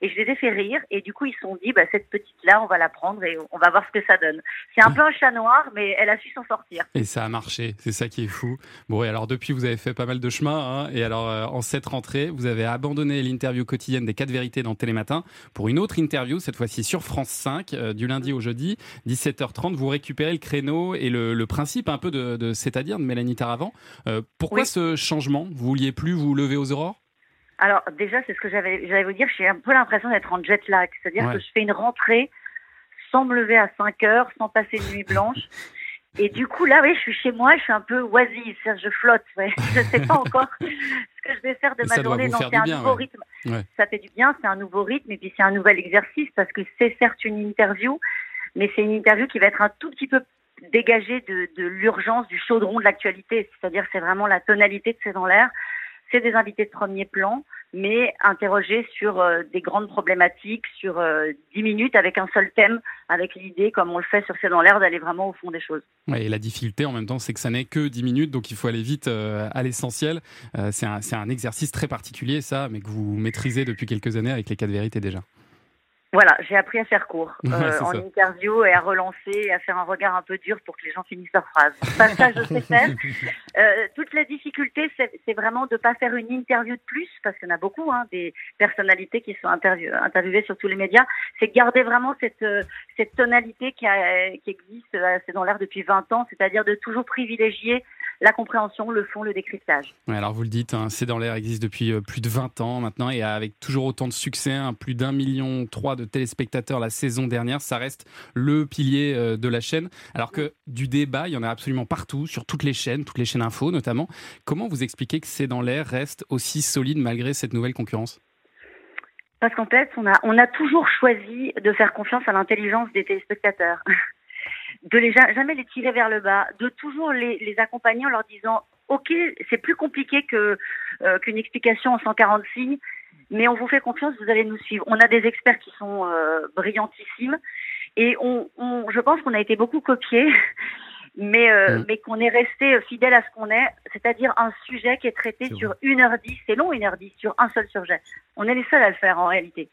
et je les ai fait rire et du coup ils se sont dit bah, cette petite là on va la prendre et on va voir ce que ça donne. C'est un peu un chat noir mais elle a su s'en sortir. Et ça a marché, c'est ça qui est fou. Bon, et alors depuis, vous avez fait pas mal de chemin. hein. et alors, euh, en cette rentrée, vous avez abandonné l'interview quotidienne des 4 vérités dans Télématin pour une autre interview, cette fois-ci sur France 5, euh, du lundi au jeudi, 17h30. Vous récupérez le créneau et le, le principe un peu de, de C'est-à-dire de Mélanie Taravant. Euh, pourquoi Oui. ce changement? Vous vouliez plus vous lever aux aurores? Alors déjà, c'est ce que j'avais, j'allais vous dire, j'ai un peu l'impression d'être en jet lag, c'est-à-dire Ouais. que je fais une rentrée sans me lever à 5 heures, sans passer une nuit blanche. Et du coup, là, oui, je suis chez moi, je suis un peu oisive, c'est-à-dire je flotte, ouais. je ne sais pas encore ce que je vais faire de ma journée. Non, c'est un bien, nouveau ouais. rythme. Ouais. Ça fait du bien, c'est un nouveau rythme, et puis c'est un nouvel exercice, parce que c'est certes une interview, mais c'est une interview qui va être un tout petit peu dégagée de, de l'urgence, du chaudron de l'actualité. C'est-à-dire, c'est vraiment la tonalité de C'est dans l'air. C'est des invités de premier plan, mais interrogés sur euh, des grandes problématiques, sur euh, 10 minutes avec un seul thème, avec l'idée, comme on le fait sur C'est dans l'air, d'aller vraiment au fond des choses. Ouais, et la difficulté en même temps, c'est que ça n'est que 10 minutes, donc il faut aller vite euh, à l'essentiel. Euh, c'est un, un exercice très particulier, ça, mais que vous maîtrisez depuis quelques années avec les 4 vérités déjà. Voilà, j'ai appris à faire court euh, en ça. interview et à relancer et à faire un regard un peu dur pour que les gens finissent leurs phrases. Ça, ça je sais faire. Euh, toute la difficulté, c'est vraiment de pas faire une interview de plus, parce qu'il y en a beaucoup, hein, des personnalités qui sont interview- interviewées sur tous les médias. C'est garder vraiment cette, euh, cette tonalité qui, a- qui existe, euh, c'est dans l'air depuis 20 ans, c'est-à-dire de toujours privilégier la compréhension, le fond, le décryptage. Ouais, alors vous le dites, hein, C'est dans l'air existe depuis euh, plus de 20 ans maintenant et avec toujours autant de succès, hein, plus d'un million trois de téléspectateurs la saison dernière, ça reste le pilier euh, de la chaîne. Alors que du débat, il y en a absolument partout, sur toutes les chaînes, toutes les chaînes info notamment. Comment vous expliquez que C'est dans l'air reste aussi solide malgré cette nouvelle concurrence? Parce qu'en fait, on a, on a toujours choisi de faire confiance à l'intelligence des téléspectateurs. De les, ja- jamais les tirer vers le bas, de toujours les, les accompagner en leur disant Ok, c'est plus compliqué que, euh, qu'une explication en 140 signes, mais on vous fait confiance, vous allez nous suivre. On a des experts qui sont euh, brillantissimes et on, on, je pense qu'on a été beaucoup copiés, mais, euh, Mm. mais qu'on est resté fidèle à ce qu'on est, c'est-à-dire un sujet qui est traité sur 1h10, c'est long 1h10, sur un seul sujet. On est les seuls à le faire en réalité.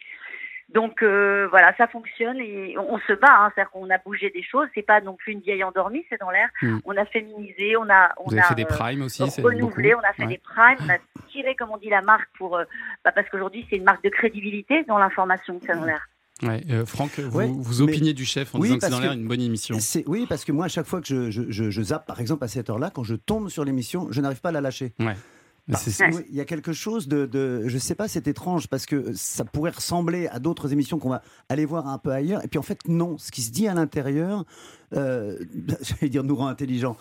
Donc euh, voilà, ça fonctionne et on, on se bat, hein, c'est-à-dire qu'on a bougé des choses, c'est pas non plus une vieille endormie, c'est dans l'air. Mm. On a féminisé, on a, on Vous avez a fait des euh, primes aussi, c'est renouvelé, beaucoup. on a fait Ouais. des primes, on a tiré, comme on dit, la marque pour, euh, bah, parce qu'aujourd'hui c'est une marque de crédibilité dans l'information, c'est dans l'air. Ouais, euh, Franck, vous, Ouais, vous opiniez du chef en Oui, disant que C'est dans l'air une bonne émission. Oui, parce que moi, à chaque fois que je, je, je- je zappe, par exemple, à cette heure-là, quand je tombe sur l'émission, je n'arrive pas à la lâcher. Ouais. Oui, Il y a quelque chose de, de- je sais pas, c'est étrange parce que ça pourrait ressembler à d'autres émissions qu'on va aller voir un peu ailleurs. Et puis en fait, non. Ce qui se dit à l'intérieur, euh, j'allais dire nous rend intelligents.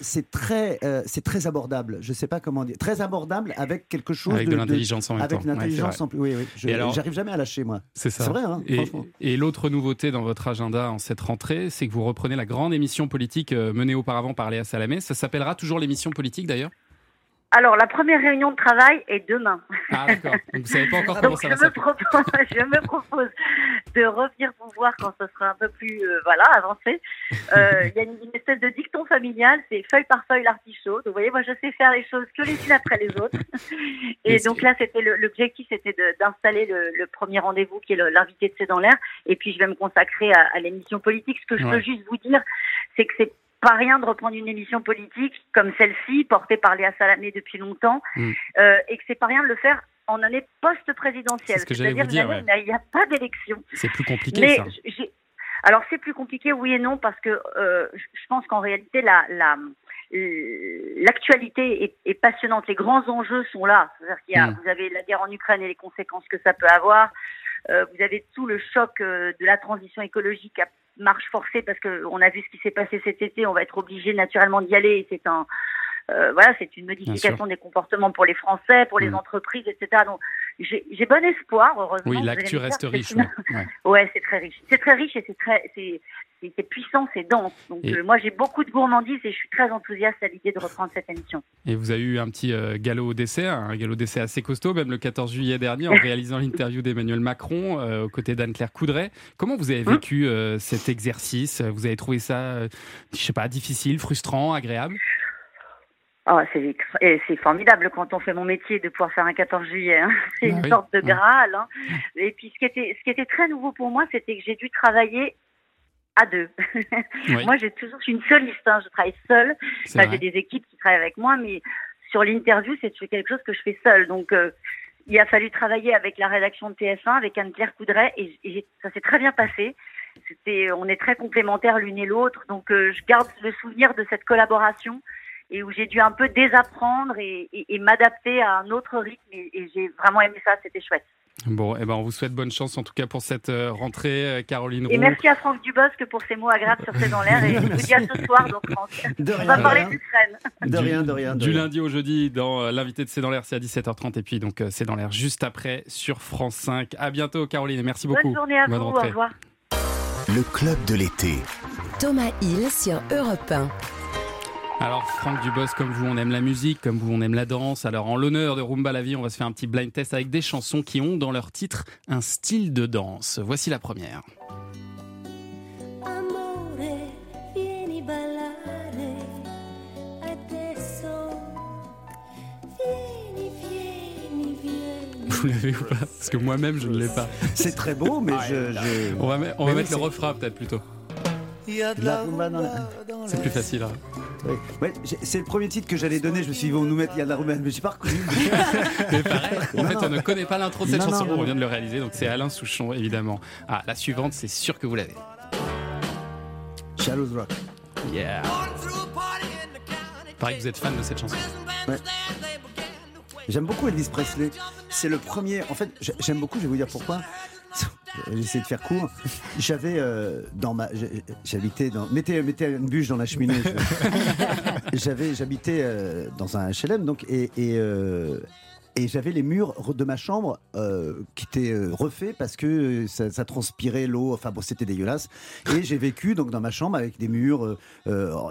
C'est très, euh, c'est très abordable. Je sais pas comment dire. Très abordable avec quelque chose Avec de l'intelligence en même avec temps. une Ouais, en plus. Oui, oui. J'arrive jamais à lâcher moi. C'est ça. C'est vrai, hein, et et l'autre nouveauté dans votre agenda en cette rentrée, c'est que vous reprenez la grande émission politique euh, menée auparavant par Léa Salamé. Ça s'appellera toujours l'émission politique d'ailleurs? Alors, la première réunion de travail est demain. Ah d'accord. Vous savez pas encore comment Donc, ça je va me, s'appeler. propose, je me propose de revenir vous voir quand ce sera un peu plus euh, voilà, avancé. Euh, Il y a une, une espèce de dicton familial, c'est feuille par feuille l'artichaut. Donc, vous voyez, moi, je sais faire les choses que les unes après les autres. Et donc là, c'était l'objectif, c'était d'installer le, le premier rendez-vous qui est l'invité de C'est dans l'air. Et puis, je vais me consacrer à, à l'émission politique. Ce que je Ouais. peux juste vous dire, c'est que c'est pas rien de reprendre une émission politique comme celle-ci, portée par Léa Salamé depuis longtemps, Mm. euh, et que c'est pas rien de le faire en année post-présidentielle. C'est ce que j'allais C'est-à-dire il n'y a pas d'élection. C'est plus compliqué Mais ça. alors c'est plus compliqué, oui et non, parce que euh, je pense qu'en réalité la, la l'actualité est, est passionnante. Les grands enjeux sont là. C'est-à-dire qu'il y a, Mm. vous avez la guerre en Ukraine et les conséquences que ça peut avoir. Euh, vous avez tout le choc euh, de la transition écologique à marche forcée parce que on a vu ce qui s'est passé cet été. On va être obligé naturellement d'y aller. C'est un euh, voilà, c'est une modification des comportements pour les Français, pour les Mm. entreprises, etc. Donc j'ai bon espoir, heureusement. Oui, l'actu reste riche. une- Ouais. Ouais, c'est très riche. C'est très riche et c'est très, c'est, puissant, c'est dense. Donc Et- euh, moi j'ai beaucoup de gourmandise et je suis très enthousiaste à l'idée de reprendre cette émission. Et vous avez eu un petit euh, galop au dessert, un galop au dessert assez costaud, même le 14 juillet dernier, en réalisant l'interview d'Emmanuel Macron euh, aux côtés d'Anne-Claire Coudray. Comment vous avez vécu euh, cet exercice? Vous avez trouvé ça, je sais pas, difficile, frustrant, agréable? Ah, c'est, formidable quand on fait mon métier de pouvoir faire un 14 juillet. hein. C'est une oui. sorte de Ouais. graal. hein. Et puis ce qui était, ce qui était très nouveau pour moi, c'était que j'ai dû travailler à deux. Oui. moi, j'ai toujours, je suis une soliste. hein. Je travaille seule. Enfin, j'ai des équipes qui travaillent avec moi, mais sur l'interview, c'est quelque chose que je fais seule. Donc euh, il a fallu travailler avec la rédaction de TF1, avec Anne-Claire Coudray, et, et ça s'est très bien passé. C'était, on est très complémentaires l'une et l'autre, donc euh, je garde le souvenir de cette collaboration et où j'ai dû un peu désapprendre et, et- et m'adapter à un autre rythme, et, et j'ai vraiment aimé ça, c'était chouette. Bon, eh ben, on vous souhaite bonne chance en tout cas pour cette euh, rentrée, euh, Caroline Et merci à Franck Dubosc pour ses mots agréables sur C'est dans l'air, et je vous dis à ce soir, donc Franck. De On rien, va de parler rien. d'Ukraine. De rien, de rien. de Du rien. lundi au jeudi, dans euh, l'invité de C'est dans l'air, c'est à 17h30. Et puis, donc, euh, c'est dans l'air juste après sur France 5. À bientôt, Caroline, et merci beaucoup. Bonne journée à Bonne vous, au rentrée. revoir. Le club de l'été. Thomas Hill sur Europe 1. Alors, Franck Dubos, comme vous, on aime la musique, comme vous, on aime la danse. Alors, en l'honneur de Rumba la vie, on va se faire un petit blind test avec des chansons qui ont dans leur titre un style de danse. Voici la première. Amore, vieni ballare adesso. Vieni, vieni, vieni. Vous l'avez ou pas? Parce que moi-même, je ne l'ai pas. C'est très beau, mais je, je- On va, met- on va Mais oui, mettre le refrain, peut-être plutôt. La rumba dans la- C'est plus facile. hein. Oui. Ouais, c'est le premier titre que j'allais donner. Je me suis dit, ils vont nous mettre Il y a de la rumba, mais j'ai pas reconnu. Mais pareil, en Non, fait, non. on ne connaît pas l'intro de cette Non, chanson. on vient de le réaliser, donc c'est Alain Souchon, évidemment. Ah, la suivante, c'est sûr que vous l'avez. Shallow Rock. Yeah. Pareil que vous êtes fan de cette chanson. Ouais. J'aime beaucoup Elvis Presley. C'est le premier. En fait, j'ai- j'aime beaucoup. Je vais vous dire pourquoi. J'essaie de faire court. J'avais euh, dans ma, j'habitais dans, mettez, mettez une bûche dans la cheminée. J'avais, j'habitais euh, dans un HLM donc et et, euh, et j'avais les murs de ma chambre qui étaient refaits parce que ça, ça transpirait l'eau. Enfin bon, c'était dégueulasse. Et j'ai vécu donc dans ma chambre avec des murs,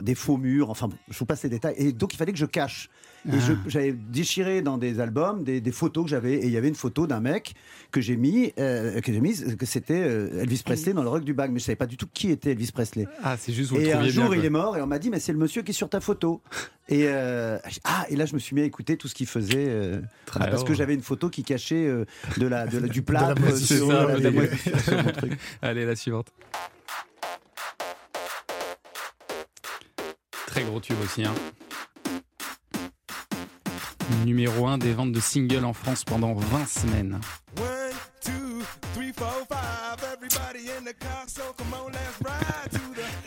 des faux murs. Enfin, bon, je vous passe les détails. Et donc il fallait que je cache. Et Ah. j'avais déchiré dans des albums des, des photos que j'avais. Et il y avait une photo d'un mec que j'ai mis, euh, que j'ai mise, que c'était euh, Elvis Presley dans le rock du bag. Mais je savais pas du tout qui était Elvis Presley. Ah, c'est juste vous le Et un jour, bien, il est mort et on m'a dit, mais c'est le monsieur qui est sur ta photo. Et euh, ah, et là, je me suis mis à écouter tout ce qu'il faisait euh, Très voilà, parce que j'avais une photo qui cachait euh, de la, de la- du plat sur, sur mon truc. Allez, la suivante. Très gros tube aussi. Hein. Numéro 1 des ventes de singles en France pendant 20 semaines.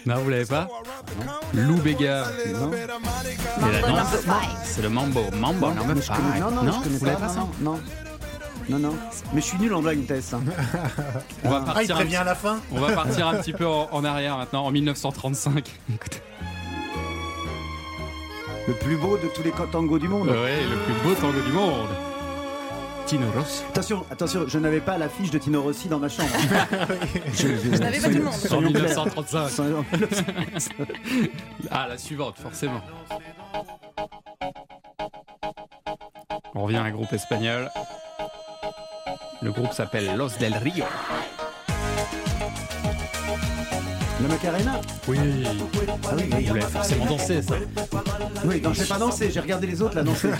Non, vous l'avez pas Lou Bega. Non. C'est le mambo. Mambo connais- five. non, non, je connais vous l'avez pas, pas ça non, non. Non, non. Mais je suis nul en blind test. hein. On va Ah, il partir prévient petit- à la fin On va partir un petit peu en, en arrière maintenant, en 1935. Écoutez. Le plus beau de tous les tangos du monde. Ouais, le plus beau tango du monde. Tino Rossi. Attention, attention, je n'avais pas l'affiche de Tino Rossi dans ma chambre. je, Je n'avais pas tout le monde. En Soyons clairs. 1935. Soyons- Ah, la suivante, forcément. On revient à un groupe espagnol. Le groupe s'appelle Los del Rio. La Macarena Oui. Ah oui, oui. Vous l'avez forcément dansé, ça. Oui, non, j'ai pas dansé, j'ai regardé les autres la danser.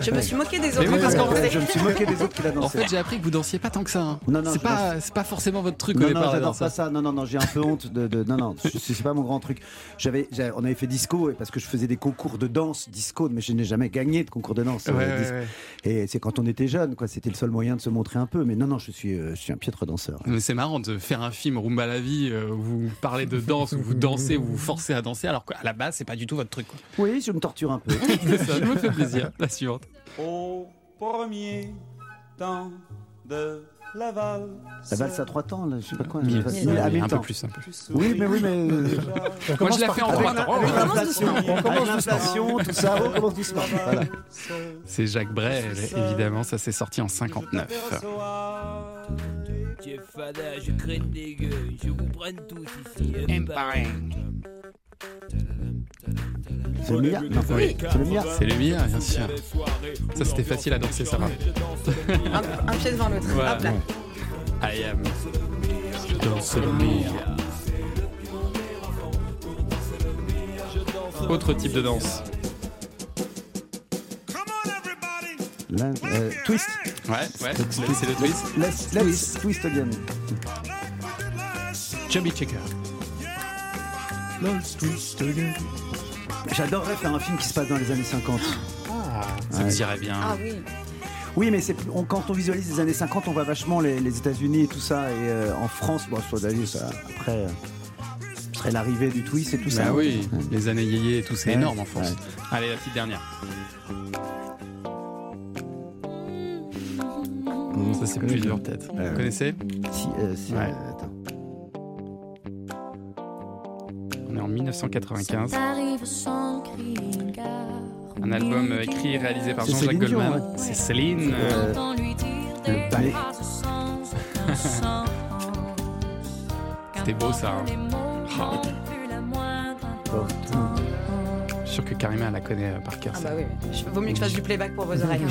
Je me suis moqué des Mais autres. oui, parce qu'en fait, je me suis moqué des autres qui la En dansaient. fait, j'ai appris que vous dansiez pas tant que ça. hein. Non, non, c'est je pas, c'est pas forcément votre truc au Non, départ. non, la j'adore danse. pas ça. Non, non, non, j'ai un peu honte de. de- non, non, c'est c'est pas mon grand truc. J'avais, j'avais- on avait fait disco et parce que je faisais des concours de danse disco, mais je n'ai jamais gagné de concours de danse. Ouais, euh, ouais, disco. ouais. Et c'est quand on était jeune, quoi. C'était le seul moyen de se montrer un peu. Mais non, non, je suis, euh, je suis un piètre danseur. Mais c'est marrant de faire un film Rumba la vie euh, où vous parlez de danse, où vous dansez, où vous vous forcez à danser, alors qu'à la base, c'est pas du tout votre truc. Quoi. Oui, je me torture un peu. ça me fait plaisir. La suivante. Au premier temps de la valse. La valse à trois temps, là, je sais pas quoi. Mille- la- mille- mille- à un peu plus, un peu Oui, mais oui, mais. euh, Moi, je l'ai fait en avec trois la- temps. avec On commence l'inflation, doucement. on commence l'inflation, tout ça, on commence doucement. Voilà. C'est Jacques Brel, évidemment, ça s'est sorti en 59. Chef Fada, je crains des gueux, je vous prenne tous ici. Un par un. C'est le Mia Non, Oui. c'est le Mia. C'est le mien, bien sûr. Ça, c'était facile à danser, ça va. Un, un pied devant l'autre. Voilà. Hop là. I am. Danse le mien. Autre type de danse. Euh, twist. Ouais, ouais, c'est le twist. Let's, let's twist again. Chubby Checker. J'adorerais faire un film qui se passe dans les années 50. Ça vous irait bien. Ah oui. Oui, mais c'est on- quand on visualise les années 50, on voit vachement les, les États-Unis et tout ça. Et euh, en France, bon, soit d'ailleurs, ça, après, euh, ce serait l'arrivée du twist et tout ça. Bah oui, les années yéyé et tout, c'est Ouais, énorme en France. ouais. Allez, la petite dernière. Ça, c'est plus dur, peut-être. Euh, Vous connaissez Si, euh, si, Ouais. euh, attends. On est en 1995. T'arrives sans crier gare. Un album euh, écrit et réalisé par C'est Jean-Jacques Goldman. ouais. C'est Céline. Euh, le ballet. C'était beau ça. hein. Sûr que Karima la connaît euh, par cœur. Ah bah oui, vaut mieux que je fasse du playback pour vos oreilles.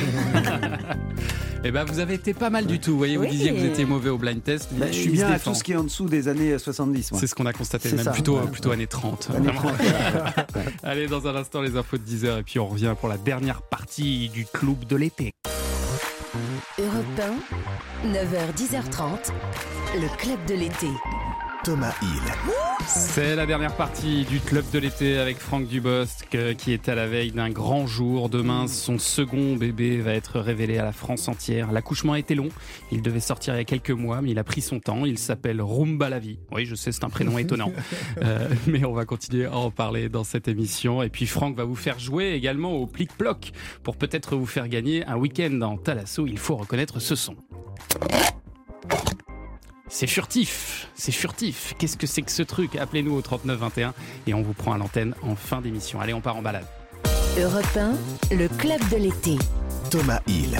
Eh ben, vous avez été pas mal du tout. Vous voyez, vous disiez que vous étiez mauvais au blind test. Bah, je suis bien à tout ce qui est en dessous des années 70. moi. C'est ce qu'on a constaté, même ça, plutôt, plutôt années 30. Années vraiment. 30, ouais. Allez, dans un instant, les infos de 10h et puis on revient pour la dernière partie du club de l'été. Europe 1, 9h, 10h30, le club de l'été. Thomas Hill. C'est la dernière partie du club de l'été avec Franck Dubosc euh, qui est à la veille d'un grand jour. Demain, son second bébé va être révélé à la France entière. L'accouchement a été long. Il devait sortir il y a quelques mois, mais il a pris son temps. Il s'appelle Rumba la vie. Oui, je sais, c'est un prénom étonnant. Euh, mais on va continuer à en parler dans cette émission. Et puis Franck va vous faire jouer également au plic-ploc pour peut-être vous faire gagner un week-end en Talasso. Il faut reconnaître ce son. C'est furtif, c'est furtif. Qu'est-ce que c'est que ce truc? Appelez-nous au 3921 et on vous prend à l'antenne en fin d'émission. Allez, on part en balade. Europe 1, le club de l'été. Thomas Hill.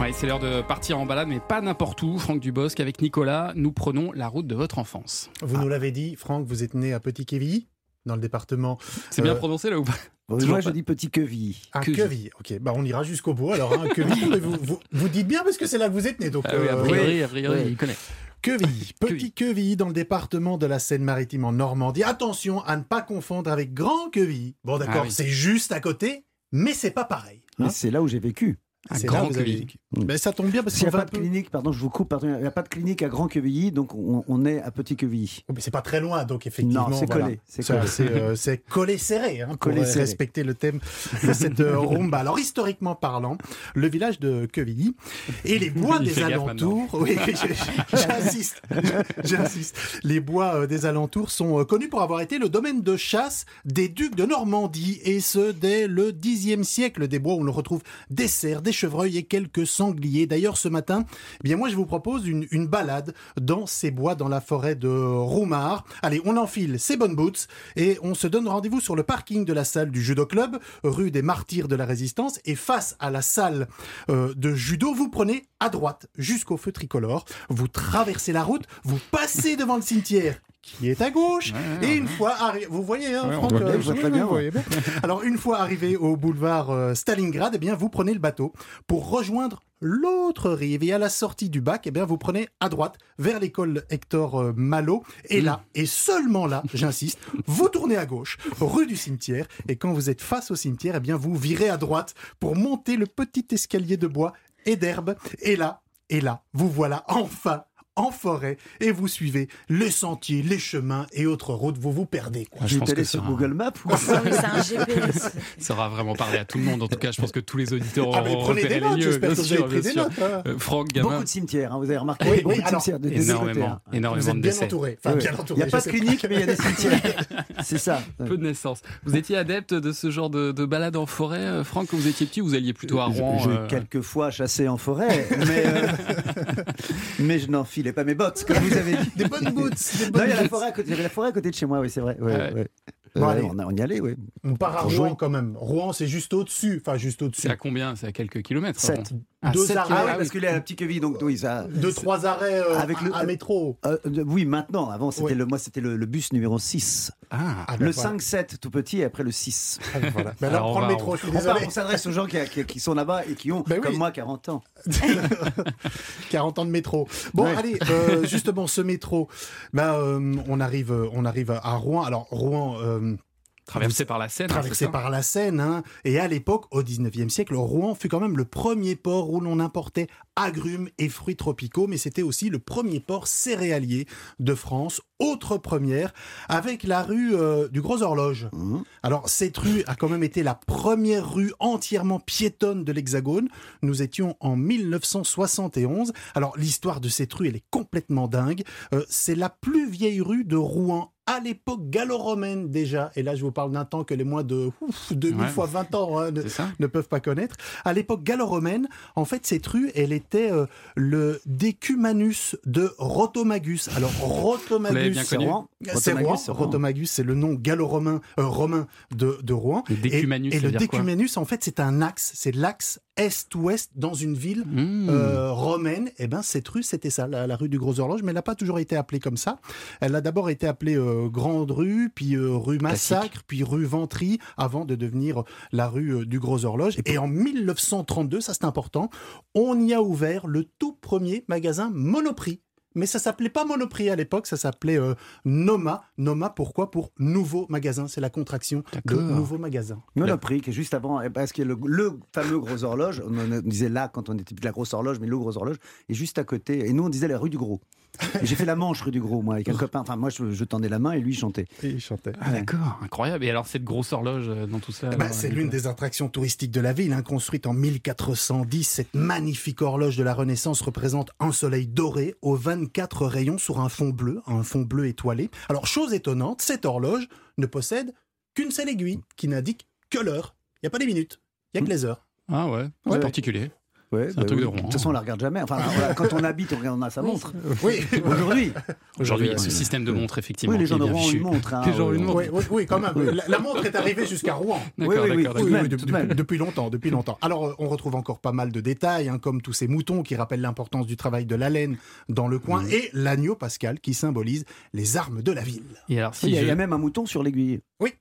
Ouais, c'est l'heure de partir en balade, mais pas n'importe où. Franck Dubosc, avec Nicolas, nous prenons la route de votre enfance. Vous nous l'avez dit, Franck, vous êtes né à Petit-Quevilly, dans le département. C'est bien Euh, prononcé là ou pas moi, je dis petit queville. Un Quevilly. Quevilly, ok. Bah, on ira jusqu'au bout alors. Hein, Quevilly, mais vous, vous, vous dites bien parce que c'est là que vous êtes né. Donc, Ah oui, a euh, priori, oui. a priori, oui. il connaît. Quevilly, petit Quevilly dans le département de la Seine-Maritime en Normandie. Attention à ne pas confondre avec Grand Quevilly. Bon, d'accord, Ah oui. c'est juste à côté, mais c'est pas pareil. Mais hein. c'est là où j'ai vécu. Un C'est grand vous avez- Quevilly. Ben, ça tombe bien parce qu'on n'y a pas de clinique, pardon, je vous coupe, pardon, il n'y a pas de clinique à Grand Quevilly, donc on, on est à Petit Quevilly. Mais c'est pas très loin, donc effectivement. Non, c'est voilà. collé, c'est collé. C'est euh, c'est collé serré, hein, pour Collé euh, serré. respecter le thème de cette euh, rumba. Alors, historiquement parlant, le village de Quevilly et les bois Il des alentours. Oui, j'insiste, j'insiste. Les bois euh, des alentours sont euh, connus pour avoir été le domaine de chasse des ducs de Normandie, et ce dès le Xe siècle. Des bois où l'on retrouve des cerfs, des chevreuils et quelques sangliers. D'ailleurs, ce matin, eh bien moi, je vous propose une, balade dans ces bois, dans la forêt de Roumard. Allez, on enfile ses bonnes boots et on se donne rendez-vous sur le parking de la salle du judo club, rue des Martyrs de la Résistance. Et face à la salle euh, de judo, vous prenez à droite jusqu'au feu tricolore. Vous traversez la route, vous passez devant le cimetière qui est à gauche. et une fois arrivé, vous voyez, hein, Ouais, Franck, voit bien, je vois oui, très oui, bien, vous voyez bien. Alors une fois arrivé au boulevard euh, Stalingrad, eh bien vous prenez le bateau pour rejoindre l'autre rive. Et à la sortie du bac, eh bien vous prenez à droite vers l'école Hector euh, Malo. Et là et seulement là, j'insiste, vous tournez à gauche, rue du cimetière. Et quand vous êtes face au cimetière, eh bien vous virez à droite pour monter le petit escalier de bois et d'herbe. Et là et là, vous voilà enfin en forêt et vous suivez les sentiers, les chemins et autres routes, vous vous perdez. quoi. Je pense que sur ça- Google Maps ou Oui, c'est un GPS. Ça aura vraiment parlé à tout le monde. En tout cas, je pense que tous les auditeurs Ah, auront prenez repéré des notes, les lieux. Bien vous sûr, avez pris bien des sûr. notes, hein. Euh, Franck Gamin. Beaucoup de cimetières, hein, vous avez remarqué. Oui, beaucoup oui, de cimetières de, énormément, énormément Vous êtes de bien décès. entouré. Enfin, Ouais. bien Il entouré. n'y a pas je de clinique, mais il y a des cimetières. C'est ça. Peu de naissance. Vous étiez adepte de ce genre de, de balade en forêt, euh, Franck, quand vous étiez petit, vous alliez plutôt à Rouen J'ai euh, quelques fois chassé en forêt, mais, mais je n'enfilais pas mes bottes, comme vous avez dit. des bonnes boots. Non, il y a la forêt à côté, de chez moi, oui, c'est vrai. On, y allait, oui. On part à Rouen quand même. Rouen, c'est juste au-dessus. Enfin, juste au-dessus. C'est à combien? C'est à quelques kilomètres. Hein, 7. Ah, Deux arrêts. Ah oui, parce qu'il est à la petite queville, donc oui, ça. Deux, trois arrêts euh, Avec à, le- à métro. Euh, de- oui, maintenant. Avant, c'était Oui. le, moi, c'était le, le bus numéro 6. Ah, Ah, ben le voilà. 5-7, tout petit, et après le 6. Ah, ben voilà. Ben là, Alors, on le métro, je suis On, désolé. on s'adresse aux gens qui, qui- qui sont là-bas et qui ont, Ben oui. comme moi, 40 ans. 40 ans de métro. Bon, Ouais. allez, euh, justement, ce métro, ben, euh, on, arrive, euh, on arrive à Rouen. Alors, Rouen. Traversé par la Seine. hein, traversé par la Seine. hein. Et à l'époque, au 19e siècle, Rouen fut quand même le premier port où l'on importait agrumes et fruits tropicaux, mais c'était aussi le premier port céréalier de France. Autre première, avec la rue euh, du Gros Horloge. Alors, cette rue a quand même été la première rue entièrement piétonne de l'Hexagone. Nous étions en 1971. Alors, l'histoire de cette rue, elle est complètement dingue. Euh, c'est la plus vieille rue de Rouen à l'époque gallo-romaine déjà. Et là, je vous parle d'un temps que les moins de ouf, 2000 Ouais. fois 20 ans hein, ne, peuvent pas connaître. À l'époque gallo-romaine, en fait, cette rue, elle était euh, le décumanus de Rotomagus. Alors, Rotomagus, C'est Rouen. c'est Rotomagus, c'est Rouen. Rotomagus, c'est le nom gallo-romain euh, romain de, de Rouen. Le décumanus, et, et le décumanus, en fait, c'est un axe. C'est l'axe est-ouest dans une ville Mmh. euh, romaine. Et ben, cette rue, c'était ça, la, la rue du Gros Horloge. Mais elle n'a pas toujours été appelée comme ça. Elle a d'abord été appelée euh, Grande Rue, puis euh, rue Massacre, puis rue Ventry, avant de devenir la rue du Gros Horloge. Et, en 1932, ça c'est important, on y a ouvert le tout premier magasin Monoprix. Mais ça s'appelait pas Monoprix à l'époque, ça s'appelait euh, Noma. Noma, pourquoi? Pour nouveau magasin. C'est la contraction de nouveau magasin. Monoprix, qui est juste avant, eh, parce que le, le fameux gros horloge, on, disait là quand on était petit, la grosse horloge, mais le gros horloge est juste à côté. Et nous, on disait la rue du Gros. J'ai fait la manche rue du Gros, moi, avec un copain. Enfin, moi, je, je tendais la main et lui, il chantait. Et il chantait. Ah, d'accord, incroyable. Et alors, cette grosse horloge euh, dans tout ça alors, c'est l'une des attractions touristiques de la ville, hein, construite en 1410. Cette magnifique horloge de la Renaissance représente un soleil doré aux 24 rayons sur un fond bleu, un fond bleu étoilé. Alors, chose étonnante, cette horloge ne possède qu'une seule aiguille qui n'indique que l'heure. Il n'y a pas les minutes, il n'y a que les heures. Ah ouais, c'est Ouais. particulier. Ouais, C'est un truc de. Rouen. De toute façon, on la regarde jamais. Enfin, voilà, quand on habite, on, regarde- a sa montre. Oui, Aujourd'hui. Aujourd'hui, il y a oui. ce système de montre, effectivement. Oui, les gens de Rouen une montre. hein, Les gens ont une montre. Oui, oui, oui, quand même. Oui. La, la montre est arrivée jusqu'à Rouen. Oui, oui, oui. depuis, depuis longtemps, depuis longtemps. Alors, on retrouve encore pas mal de détails, hein, comme tous ces moutons qui rappellent l'importance du travail de la laine dans le coin, et l'agneau pascal qui symbolise les armes de la ville. Et alors, Il y, a, je... il y a même un mouton sur l'aiguille. Oui.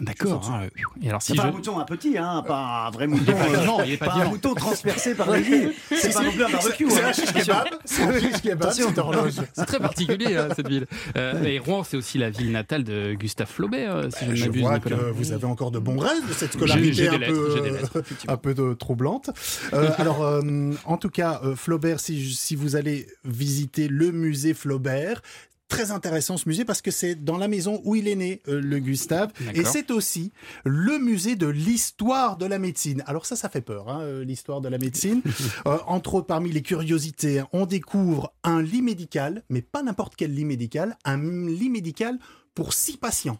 D'accord. hein, Et alors si C'est pas je... un mouton, un petit, hein, pas un vrai mouton. pas euh, vivant, il est pas un vivant. mouton transpercé par la vie. C'est pas non plus un barbecue. C'est hein. un shish kebab. C'est un shish kebab, horloge. C'est très particulier hein, cette ville. Euh, et Rouen, c'est aussi la ville natale de Gustave Flaubert, euh, si je ne Je m'abuse, vois Nicolas. que vous avez encore de bons rêves de cette scolarité un, lettres, peu, lettres, un peu de- troublante. Euh, alors, euh, en tout cas, Flaubert, si, si vous allez visiter le musée Flaubert, très intéressant ce musée parce que c'est dans la maison où il est né, euh, le Gustave, et c'est aussi le musée de l'histoire de la médecine. Alors ça, ça fait peur, hein, euh, l'histoire de la médecine. Euh, entre autres, parmi les curiosités, on découvre un lit médical, mais pas n'importe quel lit médical, un lit médical pour six patients.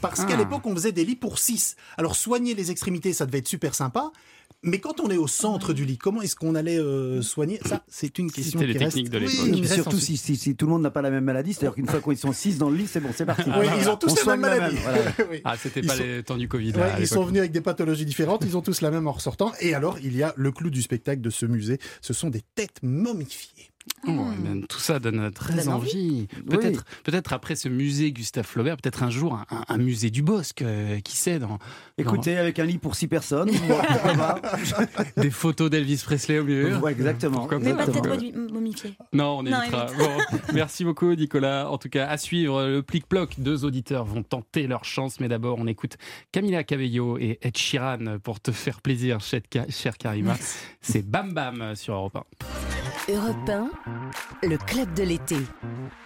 Parce qu'à Ah. l'époque, on faisait des lits pour 6. Alors, soigner les extrémités, ça devait être super sympa. Mais quand on est au centre du lit, comment est-ce qu'on allait euh, soigner? Ça, c'est une question C'était qui les reste... techniques de Oui, l'époque. surtout si, si, si tout le monde n'a pas la même maladie, c'est-à-dire qu'une fois qu'ils sont 6 dans le lit, c'est bon, c'est parti. Oui, ils ont tous On la même la maladie. voilà. Oui. Ah, c'était pas sont- les temps du Covid. Ouais, là, à ils sont venus avec des pathologies différentes, ils ont tous la même en ressortant. Et alors, il y a le clou du spectacle de ce musée, ce sont des têtes momifiées. Oh, bien, tout ça donne très Donne envie. Peut-être, peut-être après ce musée Gustave Flaubert, peut-être un jour un, un musée du Bosque, euh, qui sait, dans, Écoutez, avec un lit pour 6 personnes, des photos d'Elvis Presley au mur. Ouais, exactement. Pourquoi Mais pas de Exactement. tête momi- momifiée. Non, on Non, évitera. évite. Bon, merci beaucoup, Nicolas. En tout cas, à suivre le plic-ploc. Deux auditeurs vont tenter leur chance, mais d'abord, on écoute Camila Cabello et Ed Sheeran pour te faire plaisir, chère Karima. C'est Bam Bam sur Europe 1. Europe 1, le club de l'été.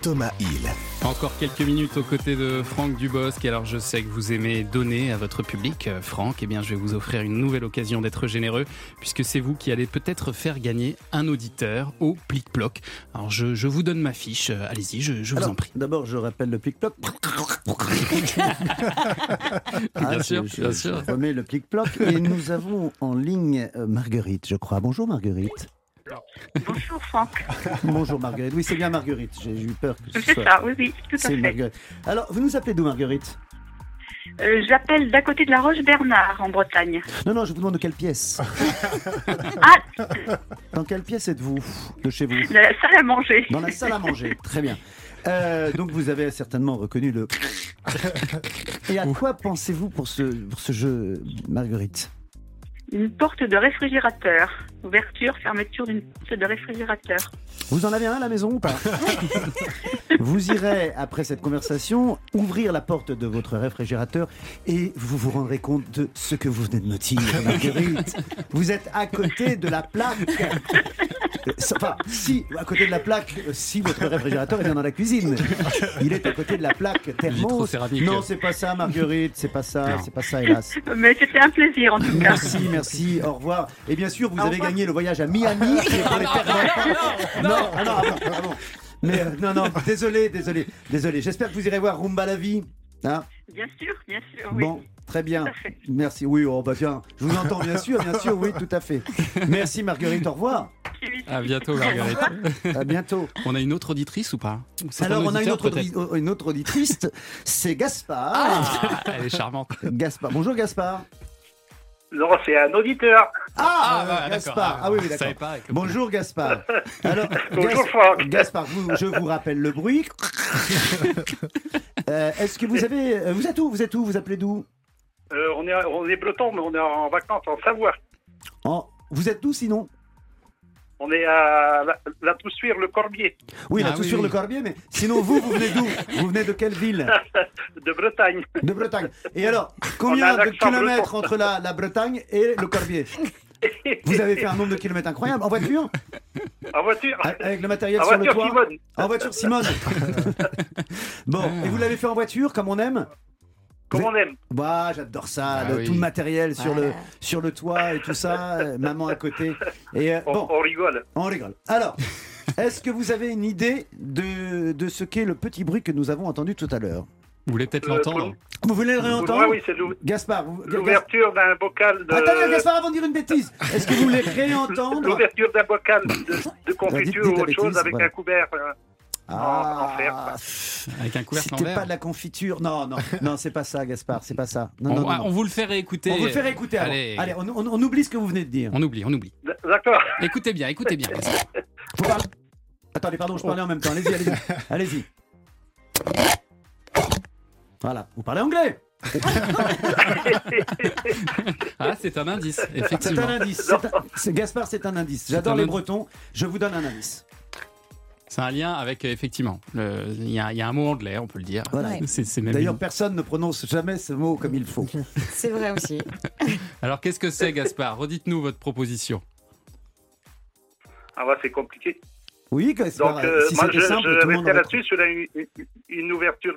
Thomas Hill. Encore quelques minutes aux côtés de Franck Dubosc. Alors, je sais que vous aimez donner à votre public, euh, Franck. Eh bien, je vais vous offrir une nouvelle occasion d'être généreux, puisque c'est vous qui allez peut-être faire gagner un auditeur au plic-ploc. Alors, je, je vous donne ma fiche. Euh, Allez-y, je, je vous Alors, en prie. D'abord, je rappelle le plic-ploc. Ah, Bien je- sûr, je, bien je sûr. remets le plic-ploc. Et nous avons en ligne euh, Marguerite, je crois. Bonjour Marguerite. Bonjour Franck. Bonjour Marguerite. Oui, c'est bien Marguerite. J'ai eu peur que ce C'est soit. ça, oui, oui, tout à C'est fait. Marguerite. Alors, vous nous appelez d'où Marguerite Euh, J'appelle d'à côté de la Roche-Bernard, en Bretagne. Non, non, je vous demande de quelle pièce. Ah, Dans quelle pièce êtes-vous de chez vous la salle à manger. Dans la salle à manger. Très bien. Euh, donc vous avez certainement reconnu le. Et à quoi pensez-vous pour ce, pour ce jeu, Marguerite? Une porte de réfrigérateur. Ouverture, fermeture d'une porte de réfrigérateur. Vous en avez un à la maison ou pas Vous irez, après cette conversation, ouvrir la porte de votre réfrigérateur et vous vous rendrez compte de ce que vous venez de me dire, Marguerite. Vous êtes à côté de la plaque. Euh, Enfin, si, à côté de la plaque, euh, si votre réfrigérateur est bien dans la cuisine. Il est à côté de la plaque thermos. Non, c'est pas ça, Marguerite, c'est pas ça, c'est pas ça, hélas. Mais c'était un plaisir, en tout cas. Merci, merci, au revoir. Et bien sûr, vous Au avez revoir. Le voyage à Miami. pour les perdants. Non, ah non, ah ah bon. Mais euh, non, non, désolé, désolé, désolé. J'espère que vous irez voir Rumba la vie. Hein Bien sûr, bien sûr, oui. Bon, très bien. Merci. Oui, oh, bah bien. Je vous entends, bien sûr, bien sûr, oui, tout à fait. Merci, Marguerite. Au revoir. À bientôt, Marguerite. À bientôt. On a une autre auditrice ou pas Alors, on a une autre, audi- une autre auditrice. C'est Gaspard. Ah, elle est charmante. Gaspard. Bonjour, Gaspard. Non, c'est un auditeur. Ah, Ah, euh. Gaspard. Ah, Ah oui, oui, d'accord. Bonjour, Gaspard. Alors, Bonjour, Gas- Franck. Gaspard, vous- je vous rappelle le bruit. Euh, Est-ce que vous avez. euh, Vous êtes où Vous êtes où Vous appelez d'où? Euh, on, est, on est breton, mais on est en vacances en Savoie. En- Vous êtes d'où sinon? On est à la, la Toussuire, le Corbier, Oui, là, Ah oui, oui. le Corbier, mais sinon, vous, vous venez d'où Vous venez de quelle ville de Bretagne. De Bretagne. Et alors, combien de kilomètres breton. entre la, la Bretagne et le Corbier Vous avez fait un nombre de kilomètres incroyable. En voiture En voiture. Avec le matériel En sur le voiture, toit Simone. En voiture, Simone. bon, et vous l'avez fait en voiture, comme on aime Comme on aime? Bah, j'adore ça, Ah le- oui. tout le matériel sur, le, sur le toit et tout ça, maman à côté. Et euh, On, bon, on rigole. on rigole. Alors, est-ce que vous avez une idée de, de ce qu'est le petit bruit que nous avons entendu tout à l'heure? Vous voulez peut-être Euh, l'entendre Vous voulez le réentendre? oui, c'est Gaspard, l'ouverture d'un bocal de. Attendez, Gaspard, avant de dire une bêtise, est-ce que vous voulez réentendre? L'ouverture d'un bocal de, de confiture ou autre chose avec voilà. un couvert. Euh, en- fer, Ah. Avec un couvercle c'était pas de la confiture. Non, non, non, c'est pas ça, Gaspard, c'est pas ça. Non, on, non, non, ah, non. on vous le fait réécouter. On vous le fait réécouter avant. Allez, Allez, on, on- on oublie ce que vous venez de dire. on oublie, on oublie. D'accord. Écoutez bien, écoutez bien. Faut parler- Attendez, pardon, je parlais en même temps. Allez-y, allez-y. Allez-y. Voilà, vous parlez anglais Ah, c'est un indice, C'est effectivement. un indice. C'est un- c'est- Gaspard, c'est un indice. J'adore les indice. Bretons. Je vous donne un indice. C'est un lien avec, euh, effectivement, il y, a il y a un mot anglais, on peut le dire. Voilà. D'ailleurs, une- personne ne prononce jamais ce mot comme il faut. C'est vrai aussi. Alors, qu'est-ce que c'est, Gaspard? Redites-nous votre proposition. Ah ouais, c'est compliqué. Oui, Gaspard, Donc, euh, si moi, c'était je, simple, je restais là-dessus sur une, une- ouverture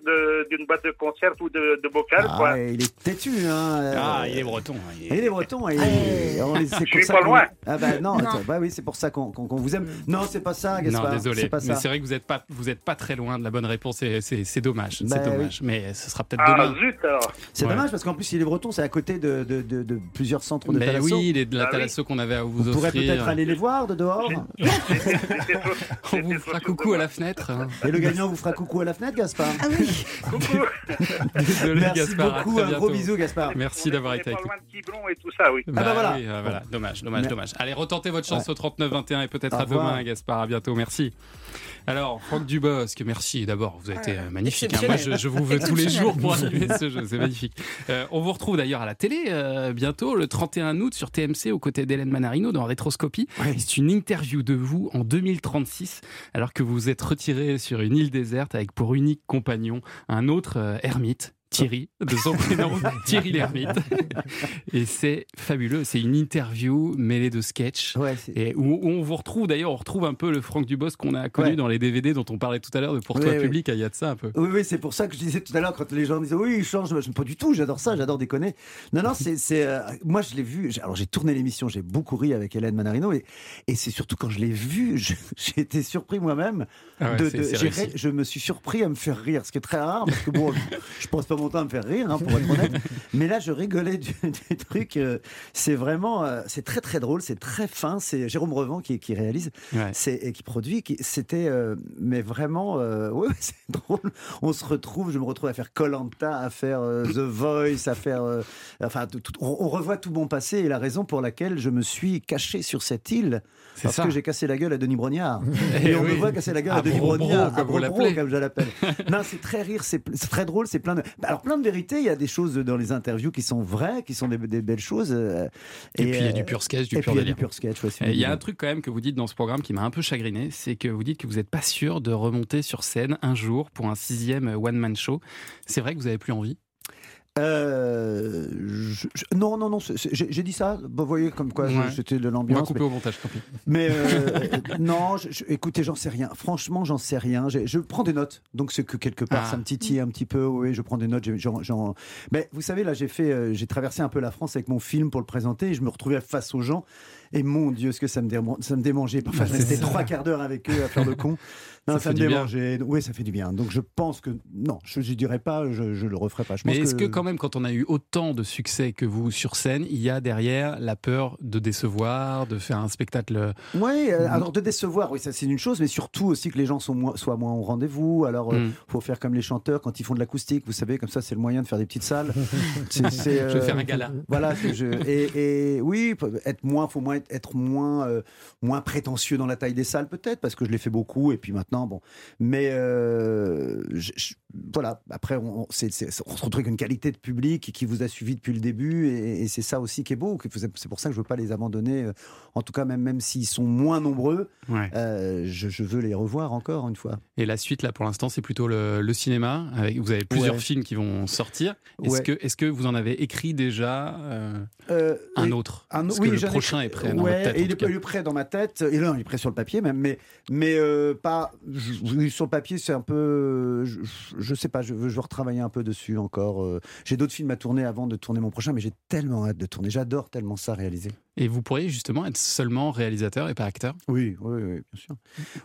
d'une boîte de concert ou de, de bocal. Ah, quoi. il est têtu, hein. euh, Ah, il est breton. hein, il est- Il est breton et et on les- c'est Je suis pas loin. Ah bah non, Non. attends, bah oui, c'est pour ça qu'on vous aime. Non, c'est pas ça, Gaspard. Non, désolé. C'est pas Mais ça. c'est vrai que vous n'êtes pas, vous êtes pas très loin de la bonne réponse et c'est dommage. Bah c'est oui. dommage. Mais ce sera peut-être Ah, demain. zut alors. C'est Ouais. dommage parce qu'en plus, il est breton, c'est à côté de, de- de- de plusieurs centres de Mais thalasso. oui, les de la Ah oui. thalasso qu'on avait à vous, Vous pourrez offrir. peut-être aller les voir de dehors. On vous fera coucou à la fenêtre. hein. Et le gagnant vous fera coucou à la fenêtre, Gaspard. Coucou. Désolé, Merci Gaspard. beaucoup, un gros bisou, Gaspard. Merci d'avoir On est été pas avec nous. loin de Quiberon et tout ça, oui. Bah, bah voilà. oui, euh, voilà. Dommage, dommage, Mais- dommage. Allez, retentez votre chance Ouais. au 39-21 et peut-être à demain, Gaspard. À bientôt. Merci. Alors, Franck Dubosc, merci d'abord. Vous avez été euh, magnifique. hein. Moi, je, je vous veux tous les jours pour animer ce jeu. C'est magnifique. Euh, on vous retrouve d'ailleurs à la télé euh, bientôt, le 31 août, sur TMC, aux côtés d'Hélène Manarino dans Rétroscopie. Ouais. C'est une interview de vous en 2036, alors que vous vous êtes retiré sur une île déserte avec pour unique compagnon un autre euh, ermite. Thierry, de son prénom, Thierry l'ermite. Et c'est fabuleux. C'est une interview mêlée de sketchs. Ouais, Et où, où on vous retrouve d'ailleurs, on retrouve un peu le Franck Dubosc qu'on a connu Ouais. dans les DVD dont on parlait tout à l'heure de Pour toi public. Il y a de ça un peu. Oui, oui, c'est pour ça que je disais tout à l'heure quand les gens disaient oui, il change. Je pas du tout. J'adore ça. J'adore déconner. Non, non, c'est, euh, moi je l'ai vu. Alors j'ai tourné l'émission. J'ai beaucoup ri avec Hélène Manarino et, et c'est surtout quand je l'ai vu, j'ai été surpris moi-même. Ah ouais, de, de- je me suis surpris à me faire rire, ce qui est très rare parce que bon, je, je passe pas mon temps à me faire rire, hein, pour être honnête. Mais là, je rigolais du, du truc. euh, c'est vraiment, euh, c'est très très drôle. C'est très fin. C'est Jérôme Revent qui, qui réalise Ouais. et qui produit. Qui, c'était, euh, mais vraiment, ouais, c'est drôle. On se retrouve, je me retrouve à faire Colanta, à faire The Voice, à faire, enfin, tout- tout- on, on revoit tout mon passé et la raison pour laquelle je me suis caché sur cette île. C'est Parce ça. que j'ai cassé la gueule à Denis Brognard. Eh Et on me voit casser la gueule à, À Denis Brognard. comme à je l'appelle. non, c'est très rire, c'est c'est très drôle, c'est plein de. bah, Alors, plein de vérités, il y a des choses dans les interviews qui sont vraies, qui sont des, des belles choses. euh, Et, puis il y a euh, du pur sketch, du et pur délire. Et Il y a un truc quand même que vous dites dans ce programme qui m'a un peu chagriné, c'est que vous dites que vous n'êtes pas sûr de remonter sur scène un jour pour un sixième one-man show. C'est vrai que vous avez plus envie Euh, je- je- non, non, non, j'ai dit ça. Vous voyez, comme quoi Ouais. c'était de On va l'ambiance. couper mais- au montage, tant pis. Mais euh, non, je- écoutez, j'en sais rien. Franchement, j'en sais rien. Je prends des notes, donc c'est que quelque part Ah. ça me titille un petit peu. Oui, je prends des notes. Mais vous savez, là, j'ai fait, euh, j'ai traversé un peu la France avec mon film pour le présenter, et je me retrouvais face aux gens. Et mon Dieu, ce que ça me, déman- ça me démangeait. Enfin, je restais c'est trois quarts d'heure avec eux à faire le con. Non, Ça ça, fait me du bien. démangeait. Oui, ça fait du bien. Donc je pense que non, je ne dirais pas, je, je le referai pas. Je Mais est-ce que quand même, quand on a eu autant de succès que vous sur scène, il y a derrière la peur de décevoir, de faire un spectacle Oui, euh, alors de décevoir, oui, ça c'est une chose, mais surtout aussi que les gens sont moins, soient moins au rendez-vous. Alors, il Mhm. faut faire comme les chanteurs quand ils font de l'acoustique, vous savez, comme ça c'est le moyen de faire des petites salles. C'est, Je vais euh, faire un gala. Voilà, je- et, et oui, être moins, faut moins être, être moins, euh, moins prétentieux dans la taille des salles peut-être, parce que je l'ai fait beaucoup et puis maintenant, bon. Mais euh, voilà, après, on, se retrouve avec une qualité de public qui vous a suivi depuis le début et, et c'est ça aussi qui est beau. C'est pour ça que je veux pas les abandonner. euh, En tout cas, même, même s'ils sont moins nombreux, Ouais. euh, je, je veux les revoir encore une fois. Et la suite, là, pour l'instant, c'est plutôt le, le cinéma. Avec, vous avez plusieurs Ouais. films qui vont sortir. Est-ce Ouais. que, est que vous en avez écrit déjà euh, Euh, un autre? un- Parce oui, que le prochain écrit- est prêt dans votre tête. et il, est, il est prêt dans ma tête. Et là, il est prêt sur le papier même, mais mais pas je- sur le papier. C'est un peu, je, je sais pas. Je veux, je veux retravailler un peu dessus encore. euh. J'ai d'autres films à tourner avant de tourner mon prochain, mais j'ai tellement hâte de tourner. J'adore tellement ça réaliser. Et vous pourriez justement être seulement réalisateur et pas acteur? Oui, oui, oui, bien sûr.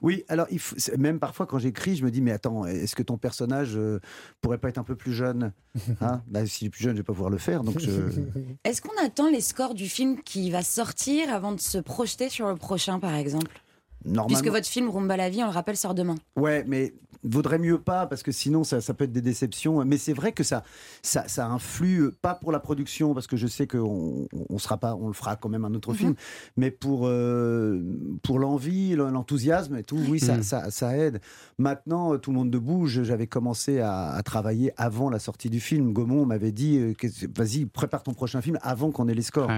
Oui, alors il faut- même parfois quand j'écris, je me dis mais attends, est-ce que ton personnage euh, pourrait pas être un peu plus jeune? Hein? Bah, S'il est plus jeune, je vais pas pouvoir le faire, donc je. Est-ce qu'on attend les scores du film qui va sortir avant de se projeter sur le prochain, par exemple? Normalement. Puisque votre film Rumba la vie, on le rappelle, sort demain. Ouais, mais vaudrait mieux pas parce que sinon ça, ça peut être des déceptions. Mais c'est vrai que ça, ça, ça influe euh, pas pour la production parce que je sais qu'on on sera pas, on le fera quand même un autre Mhm. film, mais pour euh, pour l'envie, l'enthousiasme et tout, oui, ça, Mhm. ça, ça aide. Maintenant, euh, tout le monde de bouge. J'avais commencé à, à travailler avant la sortie du film. Gaumont m'avait dit, euh, vas-y, prépare ton prochain film avant qu'on ait les scores,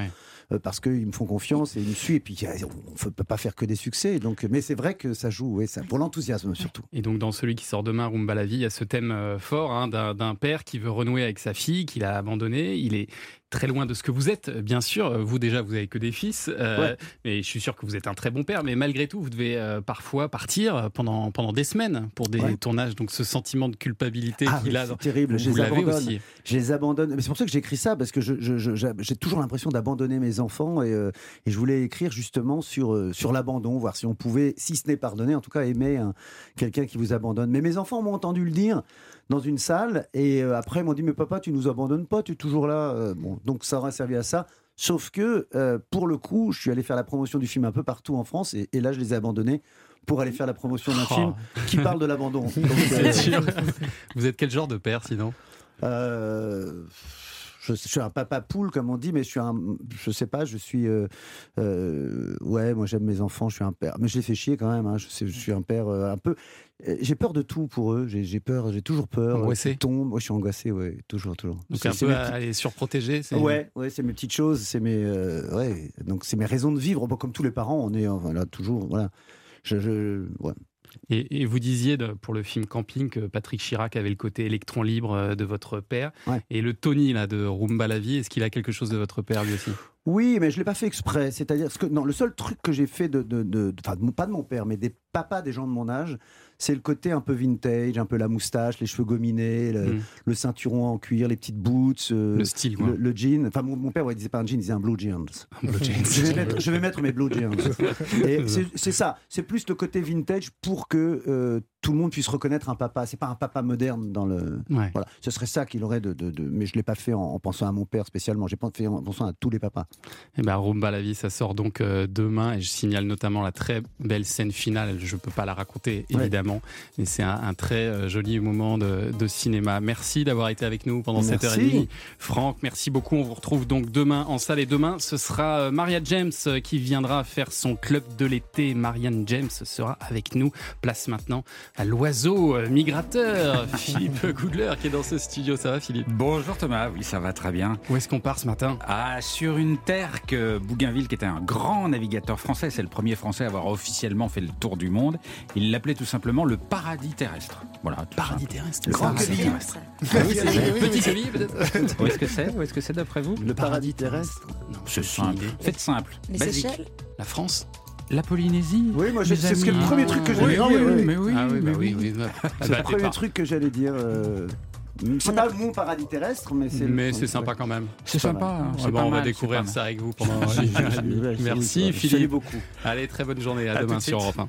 Euh, parce qu'ils me font confiance et ils me suivent. Et puis on ne peut pas faire que des succès. Donc, mais c'est vrai que ça joue, ouais, ça, pour l'enthousiasme surtout. Et donc dans celui qui sort demain, Rumba la vie, il y a ce thème euh, fort hein, d'un d'un père qui veut renouer avec sa fille, qu'il a abandonnée. Il est très loin de ce que vous êtes, bien sûr. Vous déjà, vous avez que des fils, euh, Ouais. mais je suis sûr que vous êtes un très bon père. Mais malgré tout, vous devez euh, parfois partir pendant pendant des semaines pour des Ouais. tournages. Donc ce sentiment de culpabilité Ah, qu'il a, c'est terrible. Je vous les l'avez abandonne. aussi. Je les abandonne. Mais c'est pour ça que j'écris ça parce que je- je- je- j'ai toujours l'impression d'abandonner mes enfants et, euh, et je voulais écrire justement sur euh, sur l'abandon, voir si on pouvait, si ce n'est pardonner, en tout cas aimer un- quelqu'un qui vous abandonne. Mais mes enfants m'ont entendu le dire dans une salle et euh, après ils m'ont dit mais papa tu nous abandonnes pas, tu es toujours là. Euh, bon, donc ça aura servi à ça. Sauf que euh, pour le coup, je suis allé faire la promotion du film un peu partout en France et, et là je les ai abandonnés pour aller faire la promotion d'un Oh. film qui parle de l'abandon. Donc, C'est sûr. Vous êtes quel genre de père sinon? Euh, je, je suis un papa poule, comme on dit, mais je suis un. Je sais pas, je suis. euh, ouais, moi j'aime mes enfants, je suis un père. Mais je les fais chier quand même, hein, je, sais- je suis un père un peu. Euh, J'ai peur de tout pour eux, j'ai peur, j'ai toujours peur. euh, Angoissé tombent. Moi je suis angoissé, ouais, toujours, toujours. Donc C'est- un c'est peu à aller surprotéger. c'est- Ouais, ouais, c'est mes petites choses, c'est mes, euh, ouais, donc c'est mes raisons de vivre. Bon, comme tous les parents, on est, voilà, toujours, voilà. Je, je, ouais. Et, et vous disiez de- pour le film Camping que Patrick Chirac avait le côté électron libre de votre père. Et le Tony là, de Rumba la vie, est-ce qu'il a quelque chose de votre père lui aussi? Oui, mais je l'ai pas fait exprès. C'est-à-dire que non, le seul truc que j'ai fait de, de, pas de mon père, mais des papas des gens de mon âge, c'est le côté un peu vintage, un peu la moustache, les cheveux gominés, le, Mm. le ceinturon en cuir, les petites boots, euh, Le style, le, le jean. Enfin, mon, mon père, ouais, il disait pas un jean, il disait un blue jeans. blue jeans. je, vais mettre, je vais mettre mes blue jeans. C'est c'est ça. C'est plus le côté vintage pour que euh, tout le monde puisse reconnaître un papa. C'est pas un papa moderne dans le. Ouais. Voilà. Ce serait ça qu'il aurait de, de- de- Mais je l'ai pas fait en, en pensant à mon père spécialement. J'ai pas fait en pensant à tous les papas. Eh ben, Rumba la vie, ça sort donc euh, demain et je signale notamment la très belle scène finale. Je peux pas la raconter évidemment, mais c'est un, un très euh, joli moment de, de cinéma. Merci d'avoir été avec nous pendant cette heure et demie. Franck, merci beaucoup. On vous retrouve donc demain en salle et demain ce sera euh, Maria James qui viendra faire son club de l'été. Marianne James sera avec nous. Place maintenant à l'oiseau migrateur Philippe Goudler qui est dans ce studio. Ça va Philippe? Bonjour Thomas, oui ça va très bien. Où est-ce qu'on part ce matin? Ah, sur une terre que Bougainville, qui était un grand navigateur français, c'est le premier français à avoir officiellement fait le tour du monde, il l'appelait tout simplement le paradis terrestre. Voilà. Paradis terrestre Le Grand paradis terrestre. Ah oui. Petit Quevilly, peut-être Où est-ce que c'est? Où est-ce que c'est d'après vous? Le paradis terrestre. C'est simple. Faites simple. Les Basique. Seychelles? La France La Polynésie Oui, moi, c'est ce que- le premier truc que j'allais dire. oui, oui. mais oui, Ah oui, mais oui, oui. C'est le premier truc que j'allais dire. C'est pas mon paradis terrestre, mais c'est. Mais c'est sympa quand même. C'est pas sympa. hein, c'est pas on va mal, découvrir ça avec vous pendant Merci salut, Philippe. beaucoup. Allez, très bonne journée. À, demain de sur. Europe 1.